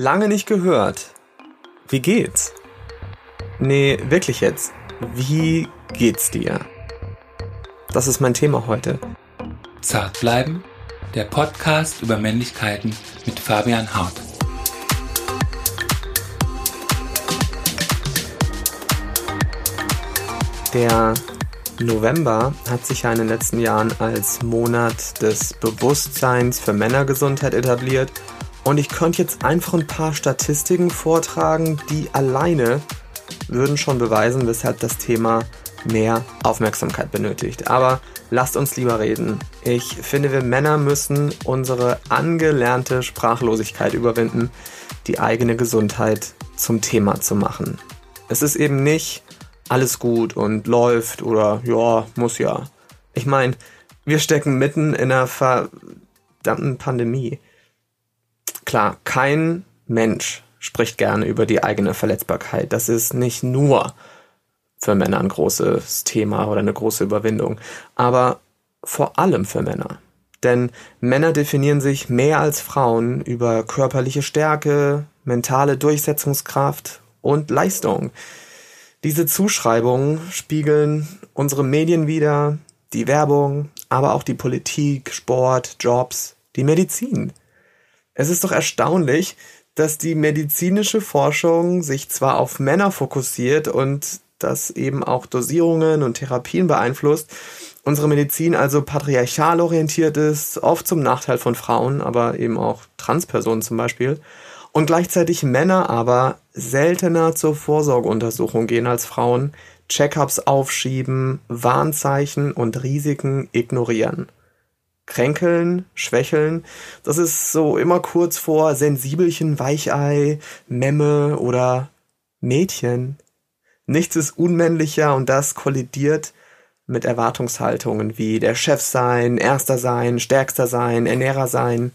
Lange nicht gehört. Wie geht's? Nee, wirklich jetzt. Wie geht's dir? Das ist mein Thema heute. Zart bleiben, der Podcast über Männlichkeiten mit Fabian Hart. Der November hat sich ja in den letzten Jahren als Monat des Bewusstseins für Männergesundheit etabliert und ich könnte jetzt einfach ein paar Statistiken vortragen, die alleine würden schon beweisen, weshalb das Thema mehr Aufmerksamkeit benötigt. Aber lasst uns lieber reden. Ich finde, wir Männer müssen unsere angelernte Sprachlosigkeit überwinden, die eigene Gesundheit zum Thema zu machen. Es ist eben nicht alles gut und läuft oder ja, muss ja. Ich meine, wir stecken mitten in einer verdammten Pandemie. Klar, kein Mensch spricht gerne über die eigene Verletzbarkeit. Das ist nicht nur für Männer ein großes Thema oder eine große Überwindung, aber vor allem für Männer. Denn Männer definieren sich mehr als Frauen über körperliche Stärke, mentale Durchsetzungskraft und Leistung. Diese Zuschreibungen spiegeln unsere Medien wider, die Werbung, aber auch die Politik, Sport, Jobs, die Medizin. Es ist doch erstaunlich, dass die medizinische Forschung sich zwar auf Männer fokussiert und das eben auch Dosierungen und Therapien beeinflusst, unsere Medizin also patriarchal orientiert ist, oft zum Nachteil von Frauen, aber eben auch Transpersonen zum Beispiel, und gleichzeitig Männer aber seltener zur Vorsorgeuntersuchung gehen als Frauen, Checkups aufschieben, Warnzeichen und Risiken ignorieren kränkeln, schwächeln. Das ist so immer kurz vor Sensibelchen, Weichei, Memme oder Mädchen. Nichts ist unmännlicher und das kollidiert mit Erwartungshaltungen wie der Chef sein, Erster sein, Stärkster sein, Ernährer sein.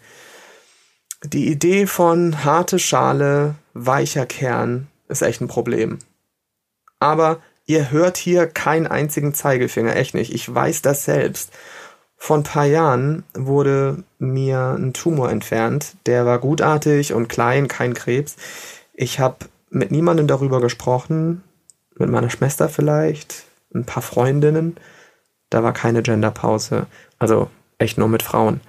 Die Idee von harte Schale, weicher Kern ist echt ein Problem. Aber ihr hört hier keinen einzigen Zeigefinger, echt nicht. Ich weiß das selbst. Vor ein paar Jahren wurde mir ein Tumor entfernt. Der war gutartig und klein, kein Krebs. Ich habe mit niemandem darüber gesprochen, mit meiner Schwester vielleicht, ein paar Freundinnen. Da war keine Genderpause. Also echt nur mit Frauen.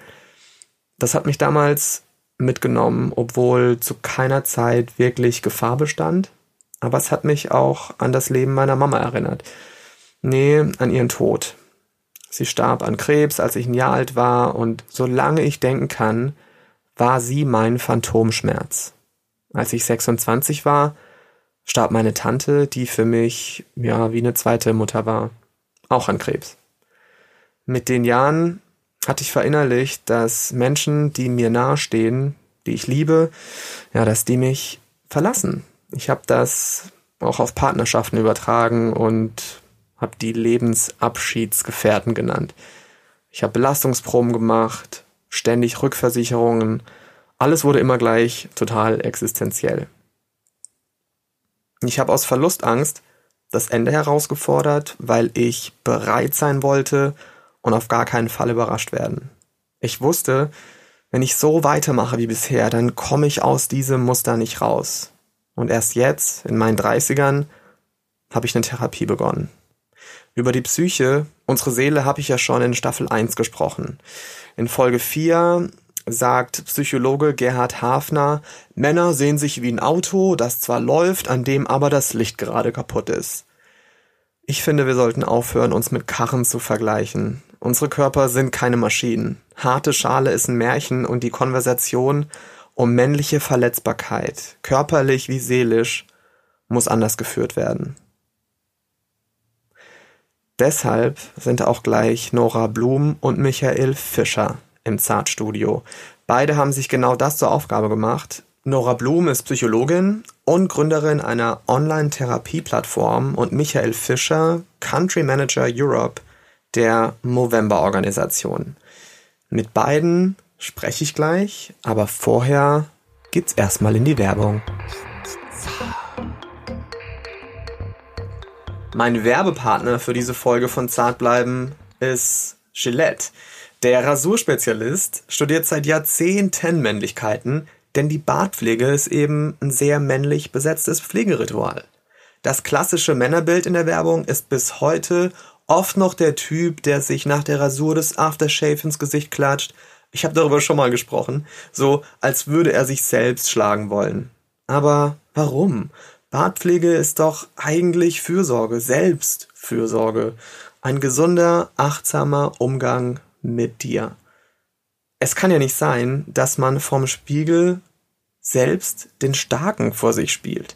Das hat mich damals mitgenommen, obwohl zu keiner Zeit wirklich Gefahr bestand. Aber es hat mich auch an das Leben meiner Mama erinnert. Nee, an ihren Tod. Sie starb an Krebs, als ich ein Jahr alt war, und solange ich denken kann, war sie mein Phantomschmerz. Als ich 26 war, starb meine Tante, die für mich ja wie eine zweite Mutter war, auch an Krebs. Mit den Jahren hatte ich verinnerlicht, dass Menschen, die mir nahestehen, die ich liebe, ja, dass die mich verlassen. Ich habe das auch auf Partnerschaften übertragen und habe die Lebensabschiedsgefährten genannt. Ich habe Belastungsproben gemacht, ständig Rückversicherungen. Alles wurde immer gleich total existenziell. Ich habe aus Verlustangst das Ende herausgefordert, weil ich bereit sein wollte und auf gar keinen Fall überrascht werden. Ich wusste, wenn ich so weitermache wie bisher, dann komme ich aus diesem Muster nicht raus. Und erst jetzt, in meinen 30ern, habe ich eine Therapie begonnen. Über die Psyche, unsere Seele, habe ich ja schon in Staffel 1 gesprochen. In Folge 4 sagt Psychologe Gerhard Hafner, Männer sehen sich wie ein Auto, das zwar läuft, an dem aber das Licht gerade kaputt ist. Ich finde, wir sollten aufhören, uns mit Karren zu vergleichen. Unsere Körper sind keine Maschinen. Harte Schale ist ein Märchen und die Konversation um männliche Verletzbarkeit, körperlich wie seelisch, muss anders geführt werden. Deshalb sind auch gleich Nora Blum und Michael Fischer im Zartstudio. Beide haben sich genau das zur Aufgabe gemacht. Nora Blum ist Psychologin und Gründerin einer Online-Therapie-Plattform und Michael Fischer Country Manager Europe der Movember-Organisation. Mit beiden spreche ich gleich, aber vorher geht's erstmal in die Werbung. Mein Werbepartner für diese Folge von Zartbleiben ist Gillette. Der Rasurspezialist studiert seit Jahrzehnten Männlichkeiten, Denn die Bartpflege ist eben ein sehr männlich besetztes Pflegeritual. Das klassische Männerbild in der Werbung ist bis heute oft noch der Typ, der sich nach der Rasur des Aftershave ins Gesicht klatscht. Ich habe darüber schon mal gesprochen, so als würde er sich selbst schlagen wollen. Aber warum? Bartpflege ist doch eigentlich Fürsorge, Selbstfürsorge. Ein gesunder, achtsamer Umgang mit dir. Es kann ja nicht sein, dass man vom Spiegel selbst den Starken vor sich spielt.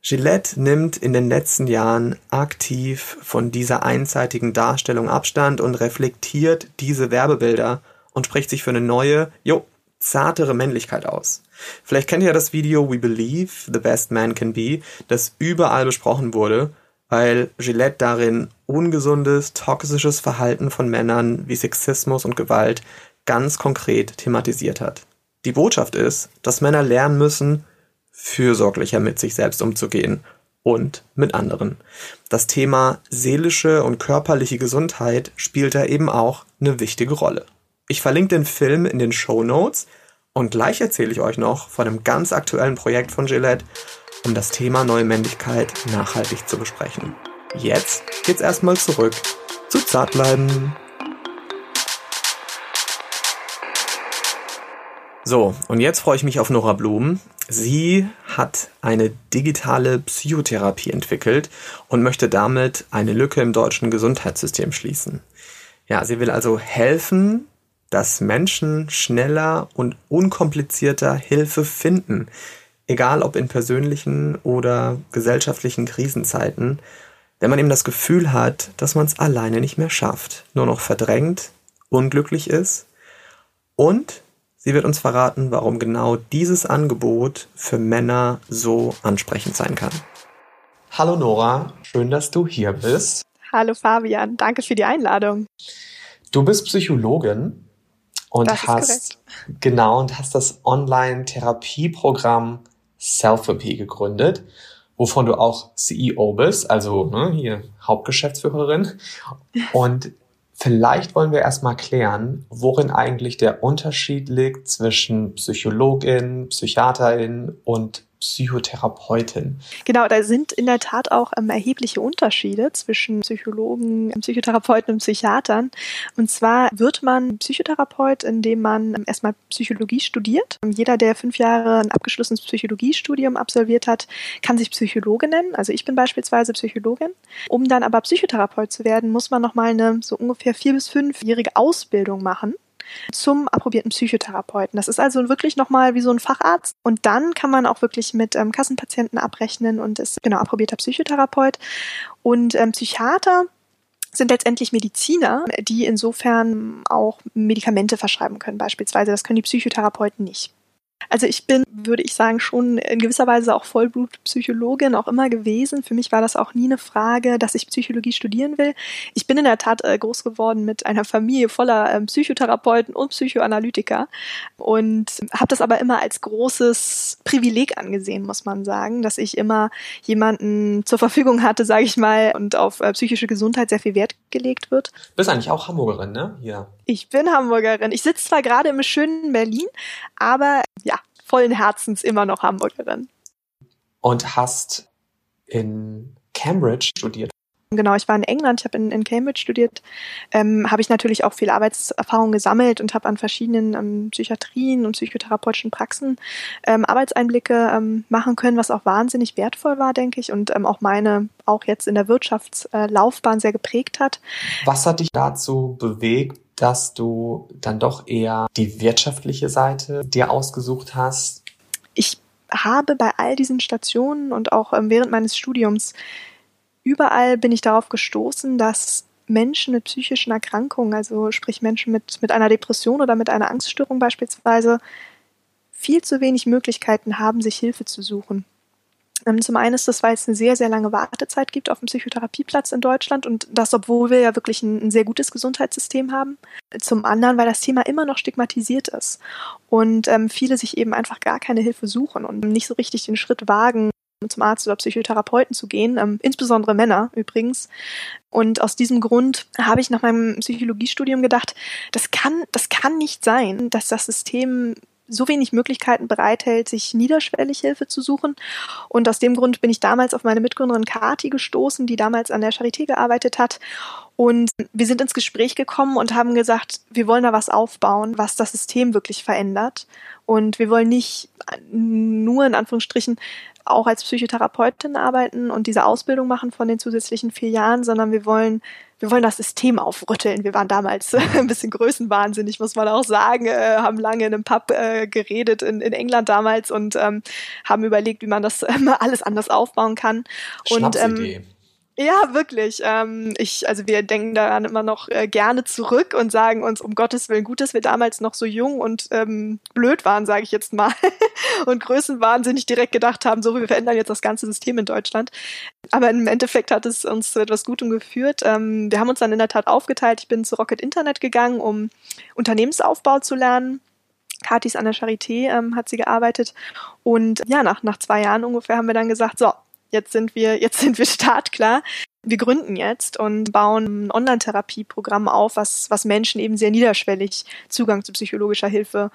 Gillette nimmt in den letzten Jahren aktiv von dieser einseitigen Darstellung Abstand und reflektiert diese Werbebilder und spricht sich für eine neue, jo, zartere Männlichkeit aus. Vielleicht kennt ihr das Video We Believe the Best Man Can Be, das überall besprochen wurde, weil Gillette darin ungesundes, toxisches Verhalten von Männern wie Sexismus und Gewalt ganz konkret thematisiert hat. Die Botschaft ist, dass Männer lernen müssen, fürsorglicher mit sich selbst umzugehen und mit anderen. Das Thema seelische und körperliche Gesundheit spielt da eben auch eine wichtige Rolle. Ich verlinke den Film in den Show Notes und gleich erzähle ich euch noch von einem ganz aktuellen Projekt von Gillette, um das Thema neue Männlichkeit nachhaltig zu besprechen. Jetzt geht's erstmal zurück zu Zartbleiben. So, und jetzt freue ich mich auf Nora Blum. Sie hat eine digitale Psychotherapie entwickelt und möchte damit eine Lücke im deutschen Gesundheitssystem schließen. Ja, sie will also helfen, dass Menschen schneller und unkomplizierter Hilfe finden, egal ob in persönlichen oder gesellschaftlichen Krisenzeiten, wenn man eben das Gefühl hat, dass man es alleine nicht mehr schafft, nur noch verdrängt, unglücklich ist und Sie wird uns verraten, warum genau dieses Angebot für Männer so ansprechend sein kann. Hallo Nora, schön, dass du hier bist. Hallo Fabian, danke für die Einladung. Du bist Psychologin und das hast genau und hast das Online-Therapieprogramm Selfie gegründet, wovon du auch CEO bist, also ne, hier Hauptgeschäftsführerin. Und Vielleicht wollen wir erstmal klären, worin eigentlich der Unterschied liegt zwischen Psychologin, Psychiaterin und Psychotherapeutin. Genau, da sind in der Tat auch ähm, erhebliche Unterschiede zwischen Psychologen, Psychotherapeuten und Psychiatern. Und zwar wird man Psychotherapeut, indem man ähm, erstmal Psychologie studiert. Jeder, der fünf Jahre ein abgeschlossenes Psychologiestudium absolviert hat, kann sich Psychologe nennen. Also ich bin beispielsweise Psychologin. Um dann aber Psychotherapeut zu werden, muss man nochmal eine so ungefähr vier bis fünfjährige Ausbildung machen zum approbierten Psychotherapeuten. Das ist also wirklich nochmal wie so ein Facharzt. Und dann kann man auch wirklich mit ähm, Kassenpatienten abrechnen und ist genau approbierter Psychotherapeut. Und ähm, Psychiater sind letztendlich Mediziner, die insofern auch Medikamente verschreiben können beispielsweise. Das können die Psychotherapeuten nicht. Also ich bin, würde ich sagen, schon in gewisser Weise auch Vollblutpsychologin auch immer gewesen. Für mich war das auch nie eine Frage, dass ich Psychologie studieren will. Ich bin in der Tat äh, groß geworden mit einer Familie voller äh, Psychotherapeuten und Psychoanalytiker und habe das aber immer als großes Privileg angesehen, muss man sagen, dass ich immer jemanden zur Verfügung hatte, sage ich mal, und auf äh, psychische Gesundheit sehr viel Wert gelegt wird. Du bist eigentlich auch Hamburgerin, ne? Ja. Ich bin Hamburgerin. Ich sitze zwar gerade im schönen Berlin, aber ja, vollen Herzens immer noch Hamburgerin. Und hast in Cambridge studiert. Genau, ich war in England, ich habe in, in Cambridge studiert, ähm, habe ich natürlich auch viel Arbeitserfahrung gesammelt und habe an verschiedenen ähm, Psychiatrien und psychotherapeutischen Praxen ähm, Arbeitseinblicke ähm, machen können, was auch wahnsinnig wertvoll war, denke ich, und ähm, auch meine, auch jetzt in der Wirtschaftslaufbahn sehr geprägt hat. Was hat dich dazu bewegt, dass du dann doch eher die wirtschaftliche Seite dir ausgesucht hast? Ich habe bei all diesen Stationen und auch ähm, während meines Studiums überall bin ich darauf gestoßen, dass Menschen mit psychischen Erkrankungen, also sprich Menschen mit, mit einer Depression oder mit einer Angststörung beispielsweise, viel zu wenig Möglichkeiten haben, sich Hilfe zu suchen. Ähm, zum einen ist das, weil es eine sehr, sehr lange Wartezeit gibt auf dem Psychotherapieplatz in Deutschland und das, obwohl wir ja wirklich ein, ein, sehr gutes Gesundheitssystem haben. Zum anderen, weil das Thema immer noch stigmatisiert ist und ähm, viele sich eben einfach gar keine Hilfe suchen und nicht so richtig den Schritt wagen, zum Arzt oder Psychotherapeuten zu gehen, ähm, insbesondere Männer übrigens. Und aus diesem Grund habe ich nach meinem Psychologiestudium gedacht, das kann, das kann nicht sein, dass das System so wenig Möglichkeiten bereithält, sich niederschwellig Hilfe zu suchen. Und aus dem Grund bin ich damals auf meine Mitgründerin Kati gestoßen, die damals an der Charité gearbeitet hat. Und wir sind ins Gespräch gekommen und haben gesagt, wir wollen da was aufbauen, was das System wirklich verändert. Und wir wollen nicht nur in Anführungsstrichen auch als Psychotherapeutin arbeiten und diese Ausbildung machen von den zusätzlichen vier Jahren, sondern wir wollen, wir wollen das System aufrütteln. Wir waren damals ein bisschen größenwahnsinnig, muss man auch sagen, äh, haben lange in einem Pub äh, geredet in, in England damals und ähm, haben überlegt, wie man das äh, alles anders aufbauen kann. Und ähm, ja, wirklich. Ähm, ich, also wir denken daran immer noch äh, gerne zurück und sagen uns um Gottes Willen gut, dass wir damals noch so jung und ähm, blöd waren, sage ich jetzt mal, und größenwahnsinnig direkt gedacht haben, so wir verändern jetzt das ganze System in Deutschland. Aber im Endeffekt hat es uns zu etwas Gutem geführt. Ähm, wir haben uns dann in der Tat aufgeteilt. Ich bin zu Rocket Internet gegangen, um Unternehmensaufbau zu lernen. Katis an der Charité ähm, hat sie gearbeitet. Und ja, nach, nach zwei Jahren ungefähr haben wir dann gesagt, so, jetzt sind wir, jetzt sind wir startklar. Wir gründen jetzt und bauen ein Online-Therapieprogramm auf, was, was Menschen eben sehr niederschwellig Zugang zu psychologischer Hilfe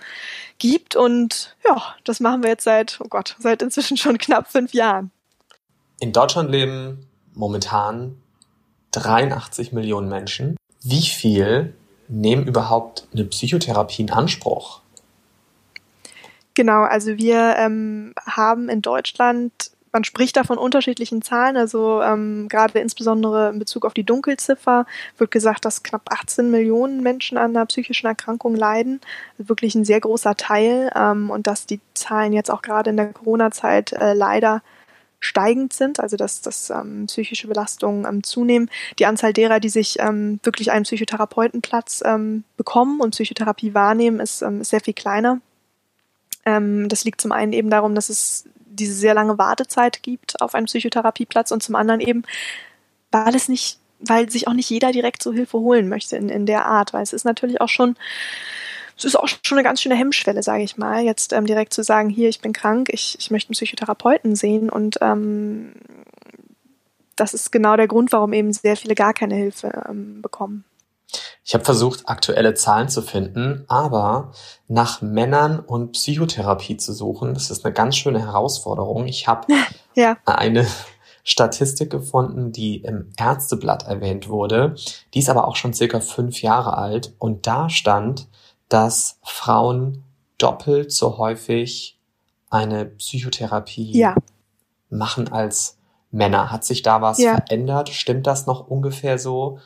gibt. Und ja, das machen wir jetzt seit, oh Gott, seit inzwischen schon knapp fünf Jahren. In Deutschland leben momentan 83 Millionen Menschen. Wie viel nehmen überhaupt eine Psychotherapie in Anspruch? Genau, also wir ähm, haben in Deutschland man spricht da von unterschiedlichen Zahlen, also ähm, gerade insbesondere in Bezug auf die Dunkelziffer wird gesagt, dass knapp 18 Millionen Menschen an einer psychischen Erkrankung leiden, wirklich ein sehr großer Teil ähm, und dass die Zahlen jetzt auch gerade in der Corona-Zeit äh, leider steigend sind, also dass, dass ähm, psychische Belastungen ähm, zunehmen. Die Anzahl derer, die sich ähm, wirklich einen Psychotherapeutenplatz ähm, bekommen und Psychotherapie wahrnehmen, ist, ähm, sehr viel kleiner. Ähm, das liegt zum einen eben darum, dass es diese sehr lange Wartezeit gibt auf einen Psychotherapieplatz und zum anderen eben, weil es nicht, weil sich auch nicht jeder direkt so Hilfe holen möchte in, in der Art, weil es ist natürlich auch schon, es ist auch schon eine ganz schöne Hemmschwelle, sage ich mal, jetzt ähm, direkt zu sagen, hier, ich bin krank, ich, ich möchte einen Psychotherapeuten sehen und ähm, das ist genau der Grund, warum eben sehr viele gar keine Hilfe ähm, bekommen. Ich habe versucht, aktuelle Zahlen zu finden, aber nach Männern und Psychotherapie zu suchen, das ist eine ganz schöne Herausforderung. Ich habe ja. eine Statistik gefunden, die im Ärzteblatt erwähnt wurde. Die ist aber auch schon circa fünf Jahre alt und da stand, dass Frauen doppelt so häufig eine Psychotherapie ja. machen als Männer. Hat sich da was ja. verändert? Stimmt das noch ungefähr so?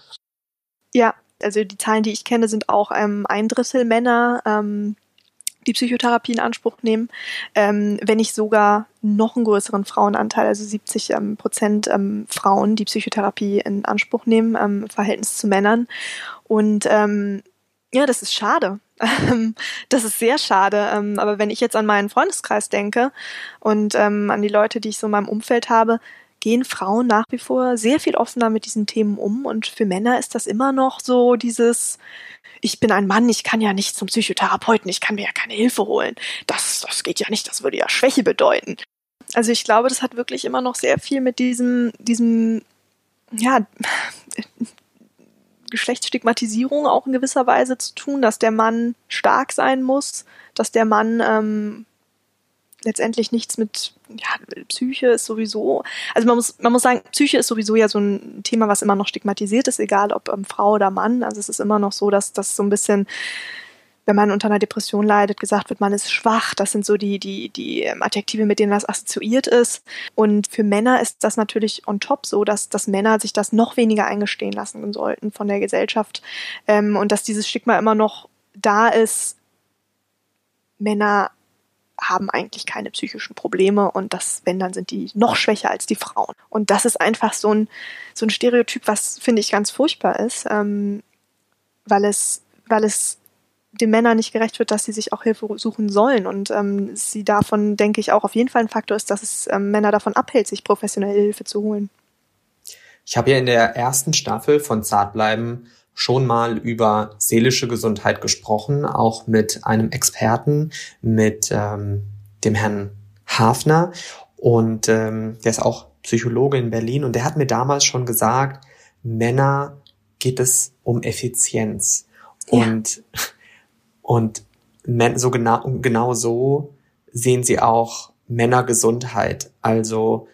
Ja, also die Zahlen, die ich kenne, sind auch ähm, ein Drittel Männer, ähm, die Psychotherapie in Anspruch nehmen, ähm, wenn nicht sogar noch einen größeren Frauenanteil, also 70 ähm, Prozent ähm, Frauen, die Psychotherapie in Anspruch nehmen, ähm, im Verhältnis zu Männern. Und ähm, ja, das ist schade. das ist sehr schade. Ähm, aber wenn ich jetzt an meinen Freundeskreis denke und an die Leute, die ich so in meinem Umfeld habe, gehen Frauen nach wie vor sehr viel offener mit diesen Themen um und für Männer ist das immer noch so dieses, ich bin ein Mann, ich kann ja nicht zum Psychotherapeuten, ich kann mir ja keine Hilfe holen. Das, das geht ja nicht, das würde ja Schwäche bedeuten. Also ich glaube, das hat wirklich immer noch sehr viel mit diesem, diesem, ja, Geschlechtsstigmatisierung auch in gewisser Weise zu tun, dass der Mann stark sein muss, dass der Mann ähm, letztendlich nichts mit ja, Psyche ist sowieso, also man muss, man muss sagen, Psyche ist sowieso ja so ein Thema, was immer noch stigmatisiert ist, egal ob ähm, Frau oder Mann. Also es ist immer noch so, dass das so ein bisschen, wenn man unter einer Depression leidet, gesagt wird, man ist schwach. Das sind so die, die, die ähm, Adjektive, mit denen das assoziiert ist. Und für Männer ist das natürlich on top so, dass, dass Männer sich das noch weniger eingestehen lassen sollten von der Gesellschaft. Ähm, und dass dieses Stigma immer noch da ist, Männer haben eigentlich keine psychischen Probleme und das, wenn, dann sind die noch schwächer als die Frauen. Und das ist einfach so ein, so ein Stereotyp, was finde ich ganz furchtbar ist, ähm, weil es, weil es den Männern nicht gerecht wird, dass sie sich auch Hilfe suchen sollen. Und ähm, sie davon, denke ich, auch auf jeden Fall ein Faktor ist, dass es ähm, Männer davon abhält, sich professionelle Hilfe zu holen. Ich habe ja in der ersten Staffel von Zartbleiben schon mal über seelische Gesundheit gesprochen, auch mit einem Experten, mit ähm, dem Herrn Hafner. Und ähm, der ist auch Psychologe in Berlin und der hat mir damals schon gesagt, Männer geht es um Effizienz. Ja. Und, und so genau, genau so sehen sie auch Männergesundheit. Also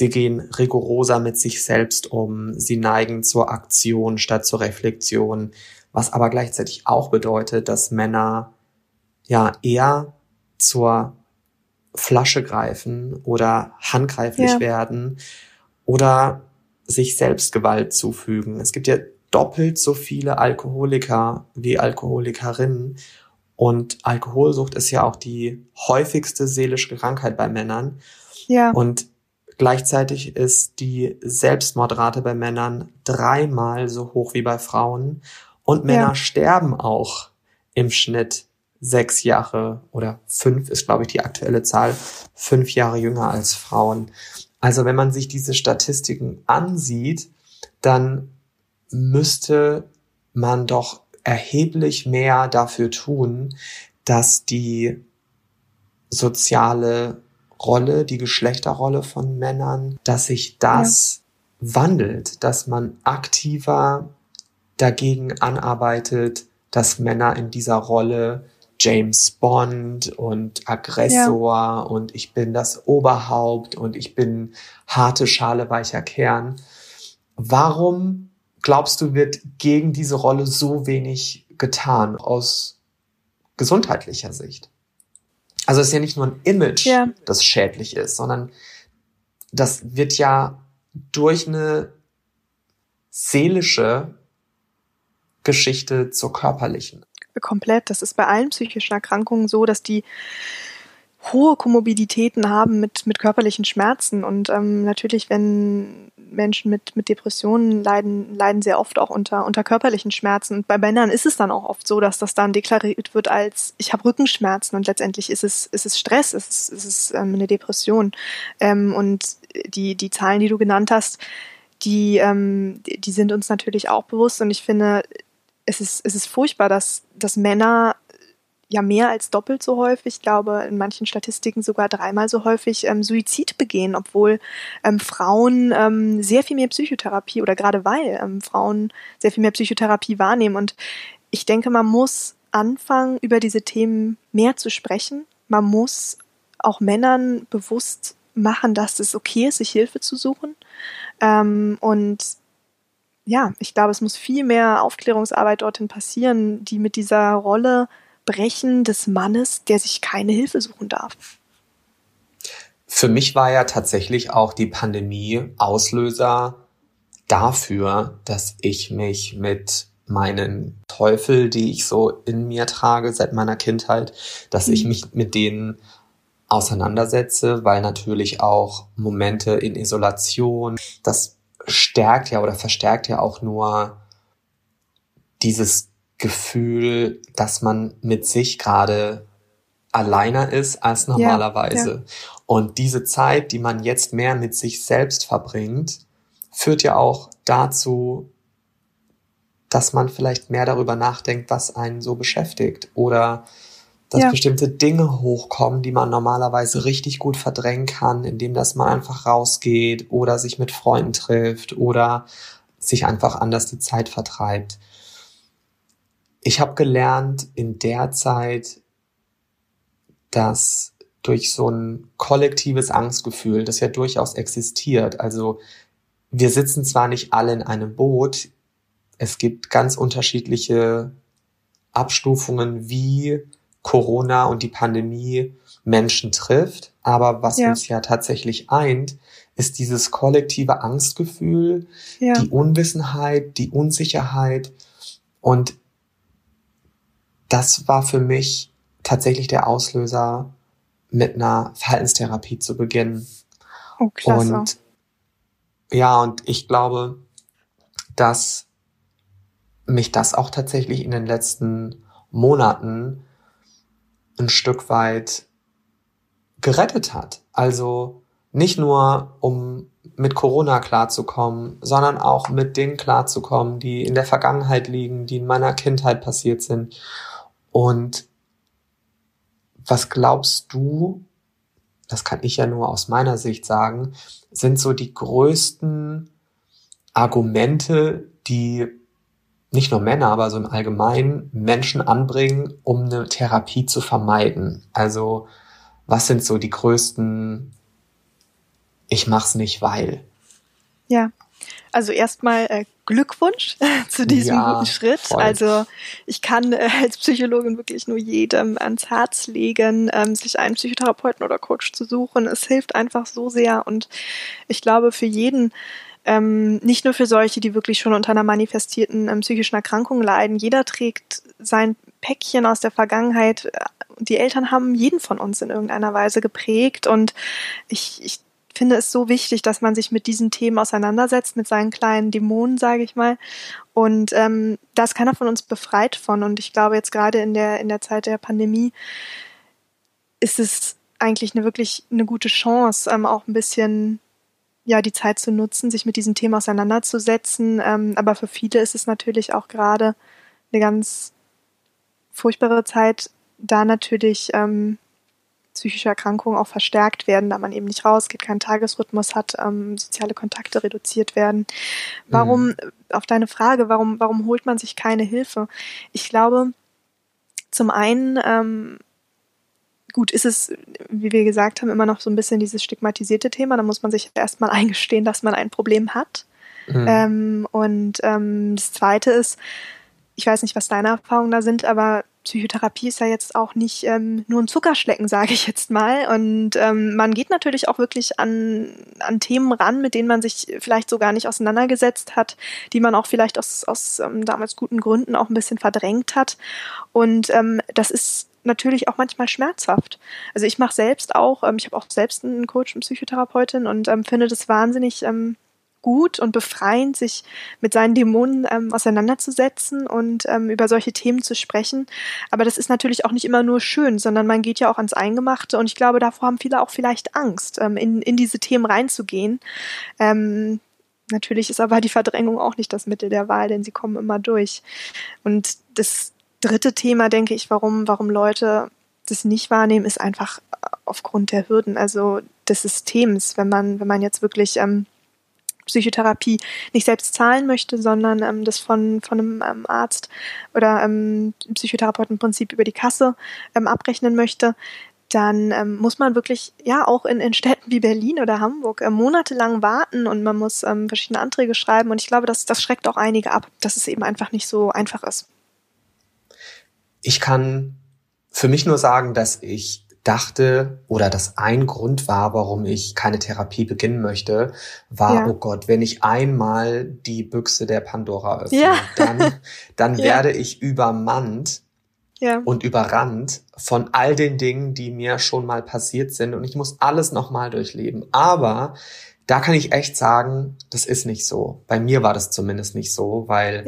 sie gehen rigoroser mit sich selbst um, sie neigen zur Aktion statt zur Reflexion, was aber gleichzeitig auch bedeutet, dass Männer ja eher zur Flasche greifen oder handgreiflich ja. werden oder sich selbst Gewalt zufügen. Es gibt ja doppelt so viele Alkoholiker wie Alkoholikerinnen. Und Alkoholsucht ist ja auch die häufigste seelische Krankheit bei Männern. Ja. Und gleichzeitig ist die Selbstmordrate bei Männern dreimal so hoch wie bei Frauen. Und Männer ja. sterben auch im Schnitt sechs Jahre oder fünf ist, glaube ich, die aktuelle Zahl, fünf Jahre jünger als Frauen. Also wenn man sich diese Statistiken ansieht, dann müsste man doch erheblich mehr dafür tun, dass die soziale Rolle, die Geschlechterrolle von Männern, dass sich das ja. wandelt, dass man aktiver dagegen anarbeitet, dass Männer in dieser Rolle James Bond und Aggressor ja. und ich bin das Oberhaupt und ich bin harte Schale, weicher Kern. Warum glaubst du, wird gegen diese Rolle so wenig getan aus gesundheitlicher Sicht? Also es ist ja nicht nur ein Image, ja. das schädlich ist, sondern das wird ja durch eine seelische Geschichte zur körperlichen komplett. Das ist bei allen psychischen Erkrankungen so, dass die hohe Komorbiditäten haben mit, mit körperlichen Schmerzen. Und ähm, natürlich, wenn Menschen mit, mit Depressionen leiden, leiden sehr oft auch unter, unter körperlichen Schmerzen. Und bei Männern ist es dann auch oft so, dass das dann deklariert wird als, ich habe Rückenschmerzen und letztendlich ist es, ist es Stress, ist es, ist es ähm, eine Depression. Ähm, und die, die Zahlen, die du genannt hast, die, ähm, die sind uns natürlich auch bewusst. Und ich finde, es ist, es ist furchtbar, dass, dass Männer ja mehr als doppelt so häufig, ich glaube in manchen Statistiken sogar dreimal so häufig ähm, Suizid begehen, obwohl ähm, Frauen ähm, sehr viel mehr Psychotherapie oder gerade weil ähm, Frauen sehr viel mehr Psychotherapie wahrnehmen. Und ich denke, man muss anfangen, über diese Themen mehr zu sprechen. Man muss auch Männern bewusst machen, dass es okay ist, sich Hilfe zu suchen. Ähm, und ja, ich glaube, es muss viel mehr Aufklärungsarbeit dorthin passieren, die mit dieser Rolle brechen des Mannes, der sich keine Hilfe suchen darf. Für mich war ja tatsächlich auch die Pandemie Auslöser dafür, dass ich mich mit meinen Teufel, die ich so in mir trage seit meiner Kindheit, dass mhm. ich mich mit denen auseinandersetze, weil natürlich auch Momente in Isolation, das stärkt ja oder verstärkt ja auch nur dieses Gefühl, dass man mit sich gerade alleiner ist als normalerweise. Ja, ja. Und diese Zeit, die man jetzt mehr mit sich selbst verbringt, führt ja auch dazu, dass man vielleicht mehr darüber nachdenkt, was einen so beschäftigt oder dass ja. bestimmte Dinge hochkommen, die man normalerweise richtig gut verdrängen kann, indem dass man einfach rausgeht oder sich mit Freunden trifft oder sich einfach anders die Zeit vertreibt. Ich habe gelernt in der Zeit, dass durch so ein kollektives Angstgefühl, das ja durchaus existiert, also wir sitzen zwar nicht alle in einem Boot, es gibt ganz unterschiedliche Abstufungen, wie Corona und die Pandemie Menschen trifft. Aber was ja. uns ja tatsächlich eint, ist dieses kollektive Angstgefühl, ja. die Unwissenheit, die Unsicherheit. Und das war für mich tatsächlich der Auslöser, mit einer Verhaltenstherapie zu beginnen. Oh, klasse. Und ja, und ich glaube, dass mich das auch tatsächlich in den letzten Monaten ein Stück weit gerettet hat. Also nicht nur, um mit Corona klarzukommen, sondern auch mit Dingen klarzukommen, die in der Vergangenheit liegen, die in meiner Kindheit passiert sind. Und was glaubst du, das kann ich ja nur aus meiner Sicht sagen, sind so die größten Argumente, die nicht nur Männer, aber so im Allgemeinen Menschen anbringen, um eine Therapie zu vermeiden? Also was sind so die größten Ich mach's nicht, weil? Ja, also erstmal äh, Glückwunsch zu diesem ja, guten Schritt. Voll. Also ich kann äh, als Psychologin wirklich nur jedem ans Herz legen, ähm, sich einen Psychotherapeuten oder Coach zu suchen. Es hilft einfach so sehr und ich glaube für jeden, ähm, nicht nur für solche, die wirklich schon unter einer manifestierten ähm, psychischen Erkrankung leiden. Jeder trägt sein Päckchen aus der Vergangenheit. Die Eltern haben jeden von uns in irgendeiner Weise geprägt und ich, ich finde es so wichtig, dass man sich mit diesen Themen auseinandersetzt, mit seinen kleinen Dämonen, sage ich mal. Und ähm, da ist keiner von uns befreit von. Und ich glaube, jetzt gerade in der, in der Zeit der Pandemie ist es eigentlich eine wirklich eine gute Chance, ähm, auch ein bisschen ja die Zeit zu nutzen, sich mit diesen Themen auseinanderzusetzen. Ähm, aber für viele ist es natürlich auch gerade eine ganz furchtbare Zeit, da natürlich ähm, psychische Erkrankungen auch verstärkt werden, da man eben nicht rausgeht, keinen Tagesrhythmus hat, ähm, soziale Kontakte reduziert werden. Warum, mhm. auf deine Frage, warum, warum holt man sich keine Hilfe? Ich glaube, zum einen, ähm, gut, ist es, wie wir gesagt haben, immer noch so ein bisschen dieses stigmatisierte Thema. Da muss man sich erstmal eingestehen, dass man ein Problem hat. Mhm. Ähm, und ähm, das Zweite ist, ich weiß nicht, was deine Erfahrungen da sind, aber Psychotherapie ist ja jetzt auch nicht ähm, nur ein Zuckerschlecken, sage ich jetzt mal. Und ähm, man geht natürlich auch wirklich an, an Themen ran, mit denen man sich vielleicht so gar nicht auseinandergesetzt hat, die man auch vielleicht aus, aus ähm, damals guten Gründen auch ein bisschen verdrängt hat. Und ähm, das ist natürlich auch manchmal schmerzhaft. Also ich mache selbst auch, ähm, ich habe auch selbst einen Coach und Psychotherapeutin und ähm, finde das wahnsinnig ähm, gut und befreiend, sich mit seinen Dämonen ähm, auseinanderzusetzen und ähm, über solche Themen zu sprechen. Aber das ist natürlich auch nicht immer nur schön, sondern man geht ja auch ans Eingemachte und ich glaube, davor haben viele auch vielleicht Angst, ähm, in, in diese Themen reinzugehen. Ähm, natürlich ist aber die Verdrängung auch nicht das Mittel der Wahl, denn sie kommen immer durch. Und das dritte Thema, denke ich, warum, warum Leute das nicht wahrnehmen, ist einfach aufgrund der Hürden, also des Systems. Wenn man, wenn man jetzt wirklich ähm, Psychotherapie nicht selbst zahlen möchte, sondern ähm, das von, von einem ähm, Arzt oder ähm, Psychotherapeuten im Prinzip über die Kasse ähm, abrechnen möchte, dann ähm, muss man wirklich, ja, auch in, in Städten wie Berlin oder Hamburg äh, monatelang warten und man muss ähm, verschiedene Anträge schreiben. Und ich glaube, das, das schreckt auch einige ab, dass es eben einfach nicht so einfach ist. Ich kann für mich nur sagen, dass ich dachte oder das ein Grund war, warum ich keine Therapie beginnen möchte, war, ja. oh Gott, wenn ich einmal die Büchse der Pandora öffne, ja. dann, dann ja. werde ich übermannt und überrannt von all den Dingen, die mir schon mal passiert sind und ich muss alles nochmal durchleben. Aber da kann ich echt sagen, das ist nicht so. Bei mir war das zumindest nicht so, weil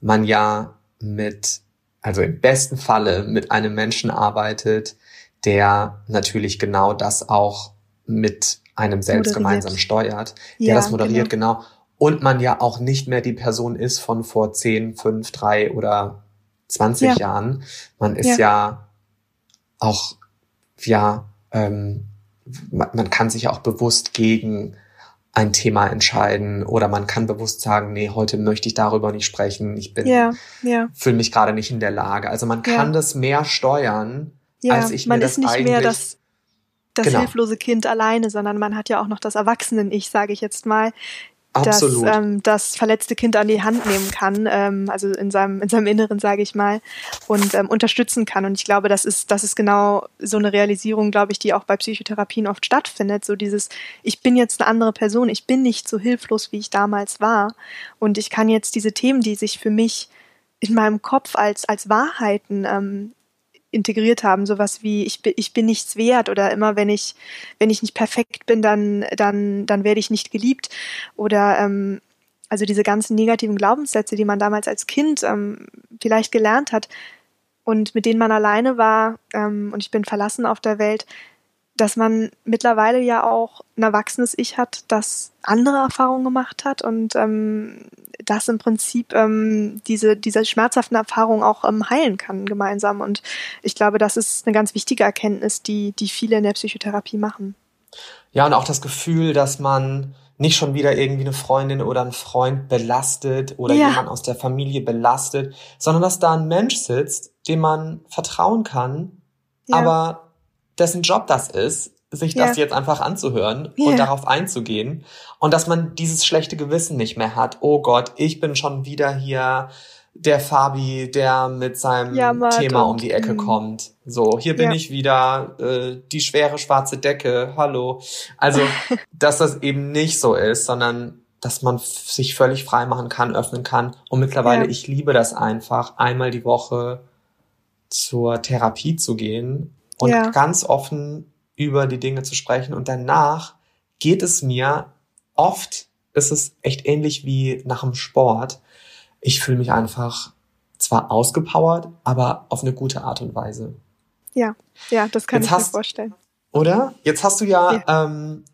man ja mit, also im besten Falle mit einem Menschen arbeitet, der natürlich genau das auch mit einem selbst moderiert. gemeinsam steuert, der ja, das moderiert, genau. genau. Und man ja auch nicht mehr die Person ist von vor 10, 5, 3 oder 20 ja. Jahren. Man ist ja, ja auch, ja, ähm, man, man kann sich auch bewusst gegen ein Thema entscheiden oder man kann bewusst sagen, nee, heute möchte ich darüber nicht sprechen. Ich bin, ja, ja. fühle mich gerade nicht in der Lage. Also man kann ja. das mehr steuern, ja, als ich man mir ist nicht mehr das, das genau. hilflose Kind alleine, sondern man hat ja auch noch das Erwachsenen-Ich, sage ich jetzt mal, Absolut. das ähm, das verletzte Kind an die Hand nehmen kann, ähm, also in seinem in seinem Inneren sage ich mal, und ähm, unterstützen kann. Und ich glaube, das ist das ist genau so eine Realisierung, glaube ich, die auch bei Psychotherapien oft stattfindet. So dieses, ich bin jetzt eine andere Person, ich bin nicht so hilflos, wie ich damals war, und ich kann jetzt diese Themen, die sich für mich in meinem Kopf als als Wahrheiten ähm, integriert haben, sowas wie ich bin, ich bin nichts wert oder immer wenn ich wenn ich nicht perfekt bin, dann dann dann werde ich nicht geliebt. Oder ähm, also diese ganzen negativen Glaubenssätze, die man damals als Kind ähm, vielleicht gelernt hat und mit denen man alleine war ähm, und ich bin verlassen auf der Welt, dass man mittlerweile ja auch ein erwachsenes Ich hat, das andere Erfahrungen gemacht hat und ähm, das im Prinzip ähm, diese, diese schmerzhaften Erfahrungen auch ähm, heilen kann gemeinsam. Und ich glaube, das ist eine ganz wichtige Erkenntnis, die, die viele in der Psychotherapie machen. Ja, und auch das Gefühl, dass man nicht schon wieder irgendwie eine Freundin oder ein Freund belastet oder Ja. jemand aus der Familie belastet, sondern dass da ein Mensch sitzt, dem man vertrauen kann, Ja. aber dessen Job das ist, sich Ja. das jetzt einfach anzuhören Ja. und darauf einzugehen und dass man dieses schlechte Gewissen nicht mehr hat. Oh Gott, ich bin schon wieder hier der Fabi, der mit seinem Jammert Thema um die Ecke mm. kommt. So, hier bin Ja. ich wieder, äh, die schwere schwarze Decke, hallo. Also, dass das eben nicht so ist, sondern dass man sich völlig frei machen kann, öffnen kann. Und mittlerweile, Ja. ich liebe das einfach, einmal die Woche zur Therapie zu gehen und Ja. ganz offen über die Dinge zu sprechen. Und danach geht es mir oft, ist es echt ähnlich wie nach dem Sport. Ich fühle mich einfach zwar ausgepowert, aber auf eine gute Art und Weise. Ja, das kann Jetzt ich mir hast- vorstellen. Oder? Jetzt hast du ja, ähm,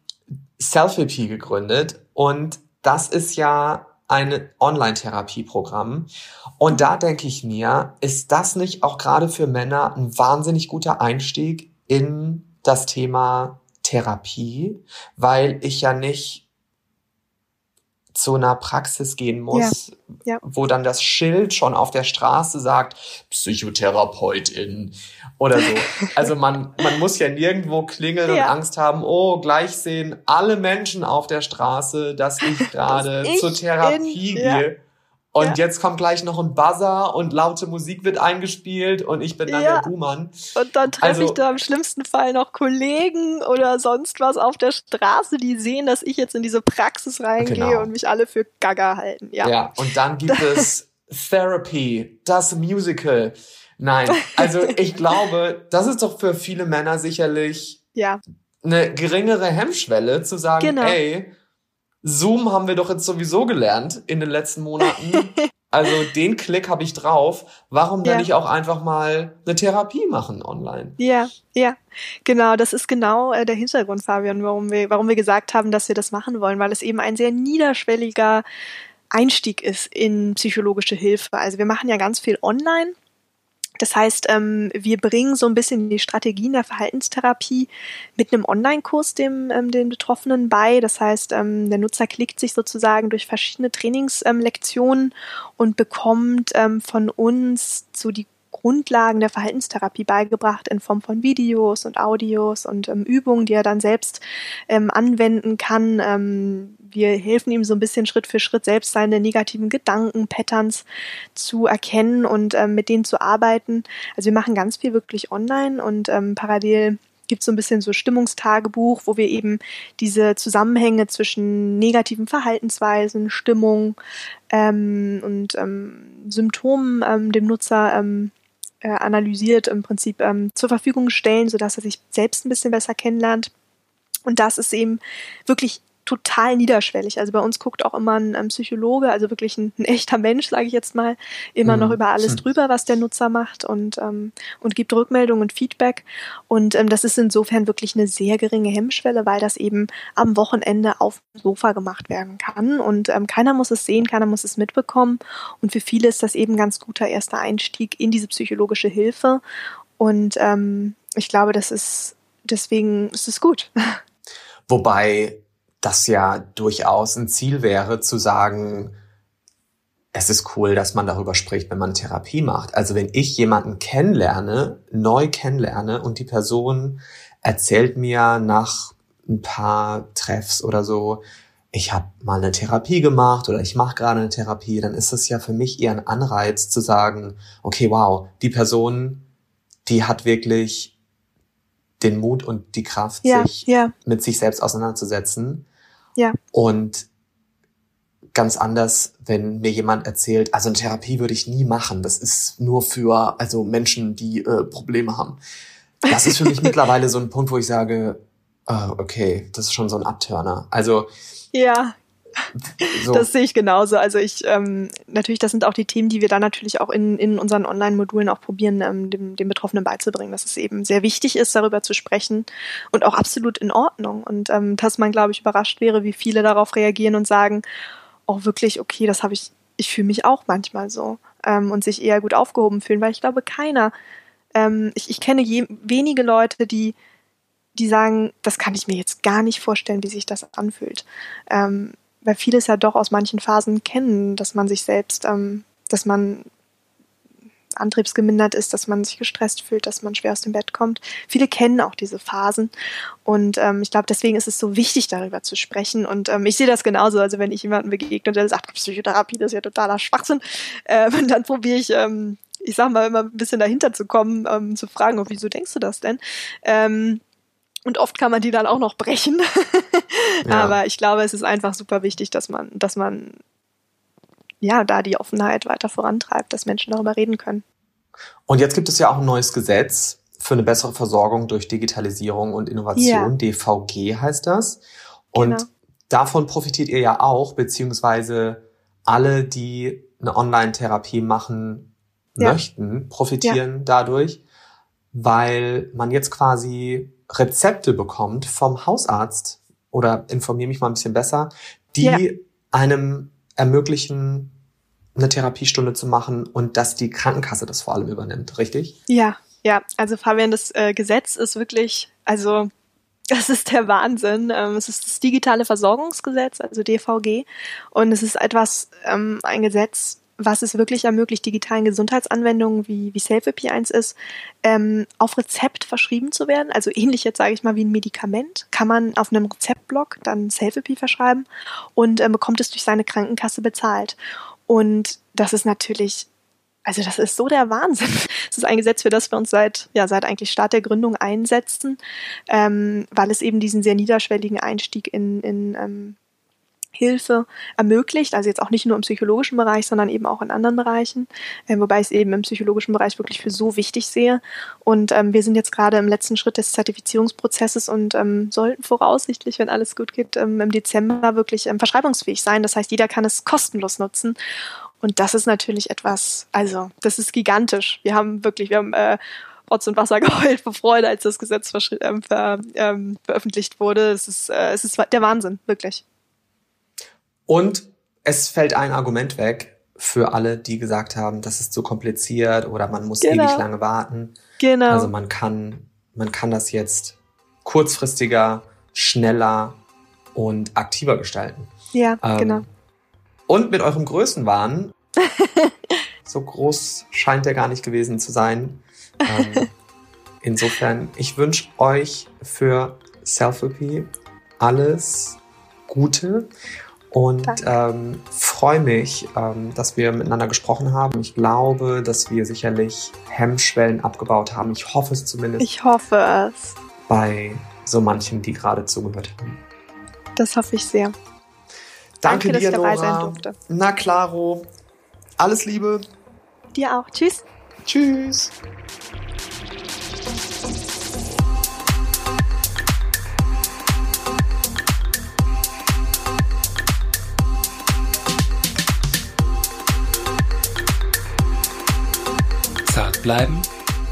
Selfie gegründet und das ist ja ein Online-Therapieprogramm. Und da denke ich mir, ist das nicht auch gerade für Männer ein wahnsinnig guter Einstieg in das Thema Therapie, weil ich ja nicht zu einer Praxis gehen muss, Ja, ja. wo dann das Schild schon auf der Straße sagt, Psychotherapeutin oder so. Also man, man muss ja nirgendwo klingeln und Ja. Angst haben, oh, gleich sehen alle Menschen auf der Straße, dass ich gerade zur Therapie in- gehe. Und Ja. jetzt kommt gleich noch ein Buzzer und laute Musik wird eingespielt und ich bin dann Ja. der Buhmann. Und dann treffe Also- ich da im schlimmsten Fall noch Kollegen oder sonst was auf der Straße, die sehen, dass ich jetzt in diese Praxis reingehe Genau. und mich alle für Gaga halten. Ja. Ja, und dann gibt es Therapy, das Musical. Nein, also ich glaube, das ist doch für viele Männer sicherlich Ja. eine geringere Hemmschwelle zu sagen, Genau. ey, Zoom haben wir doch jetzt sowieso gelernt in den letzten Monaten. Also den Klick habe ich drauf. Warum dann Ja. nicht auch einfach mal eine Therapie machen online? Ja, ja, genau. Das ist genau äh, der Hintergrund, Fabian, warum wir, warum wir gesagt haben, dass wir das machen wollen, weil es eben ein sehr niederschwelliger Einstieg ist in psychologische Hilfe. Also wir machen ja ganz viel online. Das heißt, ähm, wir bringen so ein bisschen die Strategien der Verhaltenstherapie mit einem Online-Kurs dem, ähm, den Betroffenen bei. Das heißt, ähm, der Nutzer klickt sich sozusagen durch verschiedene Trainingslektionen und bekommt ähm, von uns so die Grundlagen der Verhaltenstherapie beigebracht in Form von Videos und Audios und ähm, Übungen, die er dann selbst ähm, anwenden kann. Ähm, wir helfen ihm so ein bisschen Schritt für Schritt selbst seine negativen Gedanken, Patterns zu erkennen und ähm, mit denen zu arbeiten. Also wir machen ganz viel wirklich online und ähm, parallel gibt so ein bisschen so Stimmungstagebuch, wo wir eben diese Zusammenhänge zwischen negativen Verhaltensweisen, Stimmung ähm, und ähm, Symptomen ähm, dem Nutzer ähm, äh, analysiert, im Prinzip ähm, zur Verfügung stellen, sodass er sich selbst ein bisschen besser kennenlernt. Und das ist eben wirklich total niederschwellig. Also bei uns guckt auch immer ein, ähm, Psychologe, also wirklich ein, ein echter Mensch, sage ich jetzt mal, immer Mhm. noch über alles drüber, was der Nutzer macht und, ähm, und gibt Rückmeldung und Feedback. Und ähm, das ist insofern wirklich eine sehr geringe Hemmschwelle, weil das eben am Wochenende auf dem Sofa gemacht werden kann. Und ähm, keiner muss es sehen, keiner muss es mitbekommen. Und für viele ist das eben ein ganz guter erster Einstieg in diese psychologische Hilfe. Und ähm, ich glaube, das ist deswegen ist es gut. Wobei das ja durchaus ein Ziel wäre, zu sagen, es ist cool, dass man darüber spricht, wenn man Therapie macht. Also wenn ich jemanden kennenlerne, neu kennenlerne und die Person erzählt mir nach ein paar Treffs oder so, ich habe mal eine Therapie gemacht oder ich mache gerade eine Therapie, dann ist es ja für mich eher ein Anreiz zu sagen, okay, wow, die Person, die hat wirklich den Mut und die Kraft, Ja, sich ja, mit sich selbst auseinanderzusetzen. Ja. Und ganz anders, wenn mir jemand erzählt, also eine Therapie würde ich nie machen. Das ist nur für also Menschen, die äh, Probleme haben. Das ist für mich mittlerweile so ein Punkt, wo ich sage, ah, okay, das ist schon so ein Abturner. Also ja, so, Das sehe ich genauso. Also ich, ähm, natürlich, das sind auch die Themen, die wir dann natürlich auch in, in unseren Online-Modulen auch probieren, ähm, dem, dem Betroffenen beizubringen, dass es eben sehr wichtig ist, darüber zu sprechen und auch absolut in Ordnung. Und ähm, dass man, glaube ich, überrascht wäre, wie viele darauf reagieren und sagen, auch wirklich, okay, das habe ich, ich fühle mich auch manchmal so ähm, und sich eher gut aufgehoben fühlen, weil ich glaube, keiner, ähm, ich, ich kenne je, wenige Leute, die die sagen, das kann ich mir jetzt gar nicht vorstellen, wie sich das anfühlt. Ähm, weil viele es ja doch aus manchen Phasen kennen, dass man sich selbst, ähm, dass man antriebsgemindert ist, dass man sich gestresst fühlt, dass man schwer aus dem Bett kommt. Viele kennen auch diese Phasen und ähm, ich glaube, deswegen ist es so wichtig, darüber zu sprechen. Und ähm, ich sehe das genauso. Also wenn ich jemanden begegne der sagt, Psychotherapie, das ist ja totaler Schwachsinn, äh, dann probiere ich ähm, ich sag mal, immer ein bisschen dahinter zu kommen, ähm, zu fragen, oh, wieso denkst du das denn? Ähm, und oft kann man die dann auch noch brechen. ja. Aber ich glaube, es ist einfach super wichtig, dass man, dass man ja da die Offenheit weiter vorantreibt, dass Menschen darüber reden können. Und jetzt gibt es ja auch ein neues Gesetz für eine bessere Versorgung durch Digitalisierung und Innovation. Ja. DVG heißt das. Und genau. davon profitiert ihr ja auch, beziehungsweise alle, die eine Online-Therapie machen ja. möchten, profitieren dadurch, weil man jetzt quasi Rezepte bekommt vom Hausarzt oder informiere mich mal ein bisschen besser, die ja. einem ermöglichen, eine Therapiestunde zu machen und dass die Krankenkasse das vor allem übernimmt, richtig? Ja, ja. Also Fabian, das äh, Gesetz ist wirklich, also das ist der Wahnsinn. Ähm, es ist das digitale Versorgungsgesetz, also DVG, und es ist etwas, ähm, ein Gesetz, was es wirklich ermöglicht, digitalen Gesundheitsanwendungen wie, wie Selfie 1 ist, ähm, auf Rezept verschrieben zu werden. Also ähnlich jetzt sage ich mal wie ein Medikament, kann man auf einem Rezeptblock dann Selfie verschreiben und ähm, bekommt es durch seine Krankenkasse bezahlt. Und das ist natürlich also das ist so der Wahnsinn. Es ist ein Gesetz, für das wir uns seit, ja, seit eigentlich Start der Gründung einsetzen, ähm, weil es eben diesen sehr niederschwelligen Einstieg in, in ähm, Hilfe ermöglicht, also jetzt auch nicht nur im psychologischen Bereich, sondern eben auch in anderen Bereichen, äh, wobei ich es eben im psychologischen Bereich wirklich für so wichtig sehe. Und ähm, wir sind jetzt gerade im letzten Schritt des Zertifizierungsprozesses und ähm, sollten voraussichtlich, wenn alles gut geht, ähm, im Dezember wirklich ähm, verschreibungsfähig sein. Das heißt, jeder kann es kostenlos nutzen. Und das ist natürlich etwas, also das ist gigantisch. Wir haben wirklich, wir haben äh, Rotz und Wasser geheult vor Freude, als das Gesetz ähm, ver, ähm, veröffentlicht wurde. Es ist, äh, es ist der Wahnsinn, wirklich. Und es fällt ein Argument weg für alle, die gesagt haben, das ist zu kompliziert oder man muss genau. ewig lange warten. Genau. Also man kann, man kann das jetzt kurzfristiger, schneller und aktiver gestalten. Ja, ähm, genau. Und mit eurem Größenwahn, so groß scheint er gar nicht gewesen zu sein. Ähm, insofern, ich wünsche euch für Selfie alles Gute und ähm, freue mich, ähm, dass wir miteinander gesprochen haben. Ich glaube, dass wir sicherlich Hemmschwellen abgebaut haben. Ich hoffe es zumindest. Ich hoffe es. Bei so manchen, die gerade zugehört haben. Das hoffe ich sehr. Danke, Danke dir, dass ich dabei sein durfte. Na klaro. Alles Liebe. Dir auch. Tschüss. Tschüss. Bleiben,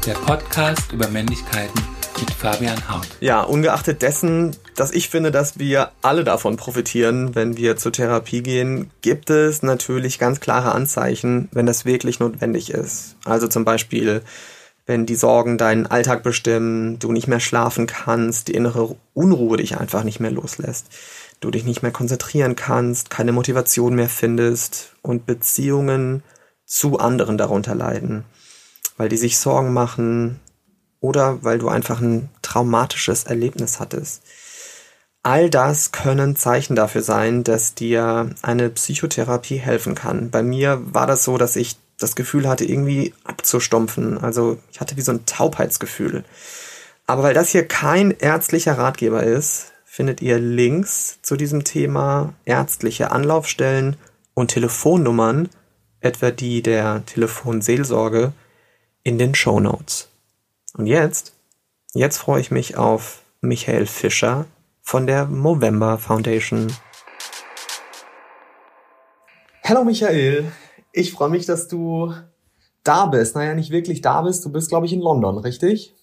der Podcast über Männlichkeiten mit Fabian Hart. Ja, ungeachtet dessen, dass ich finde, dass wir alle davon profitieren, wenn wir zur Therapie gehen, gibt es natürlich ganz klare Anzeichen, wenn das wirklich notwendig ist. Also zum Beispiel, wenn die Sorgen deinen Alltag bestimmen, du nicht mehr schlafen kannst, die innere Unruhe dich einfach nicht mehr loslässt, du dich nicht mehr konzentrieren kannst, keine Motivation mehr findest und Beziehungen zu anderen darunter leiden weil die sich Sorgen machen oder weil du einfach ein traumatisches Erlebnis hattest. All das können Zeichen dafür sein, dass dir eine Psychotherapie helfen kann. Bei mir war das so, dass ich das Gefühl hatte, irgendwie abzustumpfen. Also ich hatte wie so ein Taubheitsgefühl. Aber weil das hier kein ärztlicher Ratgeber ist, findet ihr Links zu diesem Thema, ärztliche Anlaufstellen und Telefonnummern, etwa die der Telefonseelsorge, in den Show Notes. Und jetzt, jetzt freue ich mich auf Michael Fischer von der Movember Foundation. Hallo Michael, ich freue mich, dass du da bist. Naja, nicht wirklich da bist. Du bist, glaube ich, in London, richtig?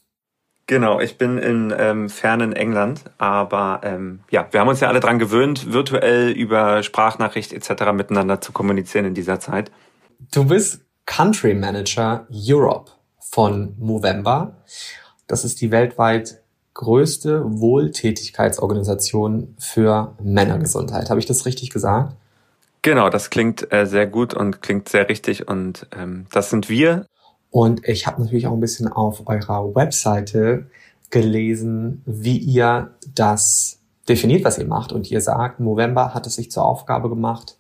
Genau, ich bin in ähm, fernen England, aber ähm, ja, wir haben uns ja alle dran gewöhnt, virtuell über Sprachnachricht etc. miteinander zu kommunizieren in dieser Zeit. Du bist Country Manager Europe von Movember. Das ist die weltweit größte Wohltätigkeitsorganisation für Männergesundheit. Habe ich das richtig gesagt? Genau, das klingt äh, sehr gut und klingt sehr richtig und ähm, das sind wir. Und ich habe natürlich auch ein bisschen auf eurer Webseite gelesen, wie ihr das definiert, was ihr macht. Und ihr sagt, November hat es sich zur Aufgabe gemacht,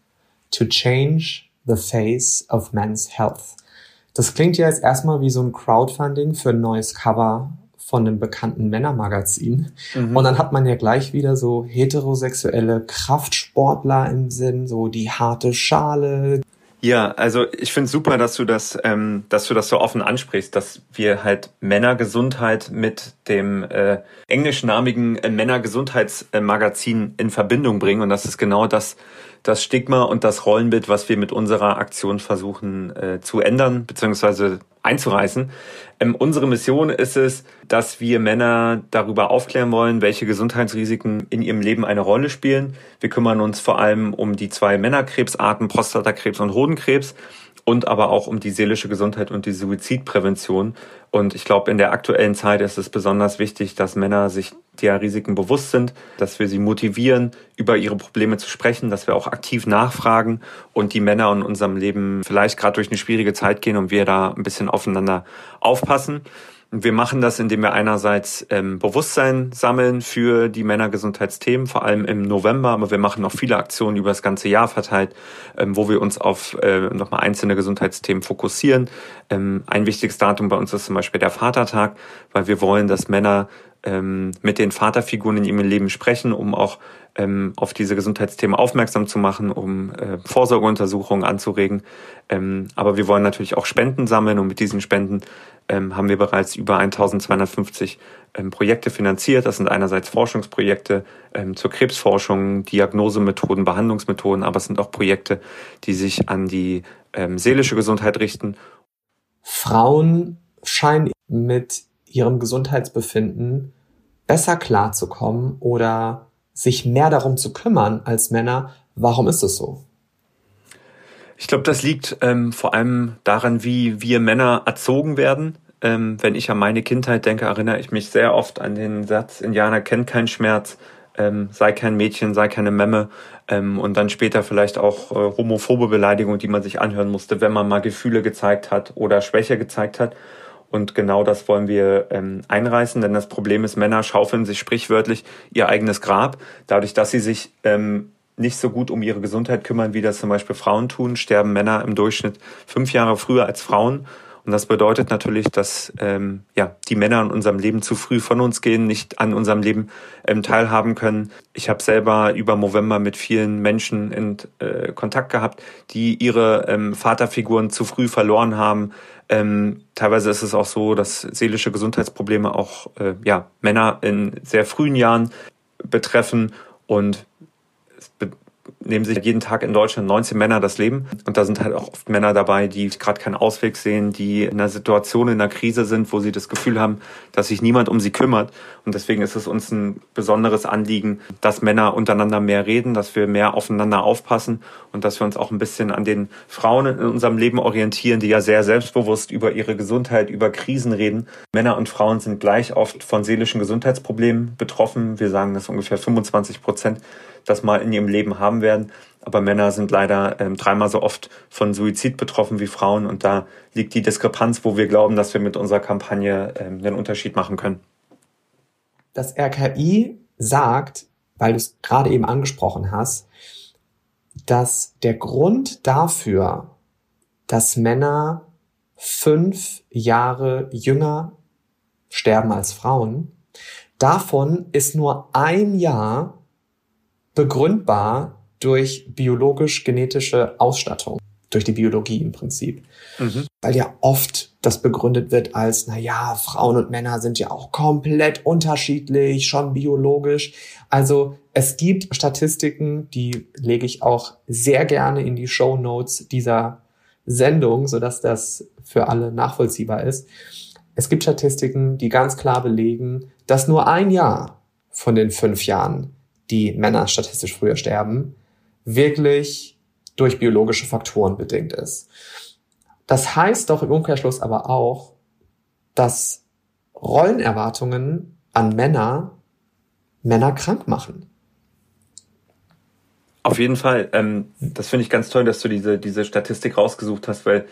to change the face of men's health. Das klingt ja jetzt erstmal wie so ein Crowdfunding für ein neues Cover von einem bekannten Männermagazin. Mhm. Und dann hat man ja gleich wieder so heterosexuelle Kraftsportler im Sinn, so die harte Schale. Ja, also ich finde super, dass du das, ähm, dass du das so offen ansprichst, dass wir halt Männergesundheit mit dem äh, englischnamigen äh, Männergesundheitsmagazin in Verbindung bringen und das ist genau das, das Stigma und das Rollenbild, was wir mit unserer Aktion versuchen äh, zu ändern bzw. einzureißen. Ähm, unsere Mission ist es, dass wir Männer darüber aufklären wollen, welche Gesundheitsrisiken in ihrem Leben eine Rolle spielen. Wir kümmern uns vor allem um die zwei Männerkrebsarten, Prostatakrebs und Hodenkrebs und aber auch um die seelische Gesundheit und die Suizidprävention. Und ich glaube, in der aktuellen Zeit ist es besonders wichtig, dass Männer sich der Risiken bewusst sind, dass wir sie motivieren, über ihre Probleme zu sprechen, dass wir auch aktiv nachfragen und die Männer in unserem Leben vielleicht gerade durch eine schwierige Zeit gehen und wir da ein bisschen aufeinander aufpassen. Wir machen das, indem wir einerseits ähm, Bewusstsein sammeln für die Männergesundheitsthemen, vor allem im November, aber wir machen noch viele Aktionen über das ganze Jahr verteilt, ähm, wo wir uns auf äh, nochmal einzelne Gesundheitsthemen fokussieren. Ähm, ein wichtiges Datum bei uns ist zum Beispiel der Vatertag, weil wir wollen, dass Männer ähm, mit den Vaterfiguren in ihrem Leben sprechen, um auch ähm, auf diese Gesundheitsthemen aufmerksam zu machen, um äh, Vorsorgeuntersuchungen anzuregen. Ähm, aber wir wollen natürlich auch Spenden sammeln und mit diesen Spenden ähm, haben wir bereits über 1250 ähm, Projekte finanziert. Das sind einerseits Forschungsprojekte ähm, zur Krebsforschung, Diagnosemethoden, Behandlungsmethoden, aber es sind auch Projekte, die sich an die ähm, seelische Gesundheit richten. Frauen scheinen mit ihrem Gesundheitsbefinden besser klarzukommen oder sich mehr darum zu kümmern als Männer. Warum ist es so? Ich glaube, das liegt ähm, vor allem daran, wie wir Männer erzogen werden. Ähm, wenn ich an meine Kindheit denke, erinnere ich mich sehr oft an den Satz, Indianer kennt keinen Schmerz, ähm, sei kein Mädchen, sei keine Memme. Ähm, und dann später vielleicht auch äh, homophobe Beleidigung, die man sich anhören musste, wenn man mal Gefühle gezeigt hat oder Schwäche gezeigt hat. Und genau das wollen wir ähm, einreißen, denn das Problem ist, Männer schaufeln sich sprichwörtlich ihr eigenes Grab, dadurch, dass sie sich ähm, nicht so gut um ihre Gesundheit kümmern, wie das zum Beispiel Frauen tun, sterben Männer im Durchschnitt fünf Jahre früher als Frauen. Und das bedeutet natürlich, dass ähm, ja, die Männer in unserem Leben zu früh von uns gehen, nicht an unserem Leben ähm, teilhaben können. Ich habe selber über November mit vielen Menschen in äh, Kontakt gehabt, die ihre ähm, Vaterfiguren zu früh verloren haben. Ähm, teilweise ist es auch so, dass seelische Gesundheitsprobleme auch äh, ja, Männer in sehr frühen Jahren betreffen. Und nehmen sich jeden Tag in Deutschland 19 Männer das Leben. Und da sind halt auch oft Männer dabei, die gerade keinen Ausweg sehen, die in einer Situation, in einer Krise sind, wo sie das Gefühl haben, dass sich niemand um sie kümmert. Und deswegen ist es uns ein besonderes Anliegen, dass Männer untereinander mehr reden, dass wir mehr aufeinander aufpassen und dass wir uns auch ein bisschen an den Frauen in unserem Leben orientieren, die ja sehr selbstbewusst über ihre Gesundheit, über Krisen reden. Männer und Frauen sind gleich oft von seelischen Gesundheitsproblemen betroffen. Wir sagen, dass ungefähr 25 Prozent das mal in ihrem Leben haben werden. Aber Männer sind leider ähm, dreimal so oft von Suizid betroffen wie Frauen. Und da liegt die Diskrepanz, wo wir glauben, dass wir mit unserer Kampagne ähm, den Unterschied machen können. Das RKI sagt, weil du es gerade eben angesprochen hast, dass der Grund dafür, dass Männer fünf Jahre jünger sterben als Frauen, davon ist nur ein Jahr begründbar durch biologisch-genetische Ausstattung, durch die Biologie im Prinzip. Mhm. Weil ja oft das begründet wird als, na ja, Frauen und Männer sind ja auch komplett unterschiedlich, schon biologisch. Also es gibt Statistiken, die lege ich auch sehr gerne in die Show Notes dieser Sendung, sodass das für alle nachvollziehbar ist. Es gibt Statistiken, die ganz klar belegen, dass nur ein Jahr von den fünf Jahren die Männer statistisch früher sterben, wirklich durch biologische Faktoren bedingt ist. Das heißt doch im Umkehrschluss aber auch, dass Rollenerwartungen an Männer Männer krank machen. Auf jeden Fall. Ähm, das finde ich ganz toll, dass du diese, diese Statistik rausgesucht hast, weil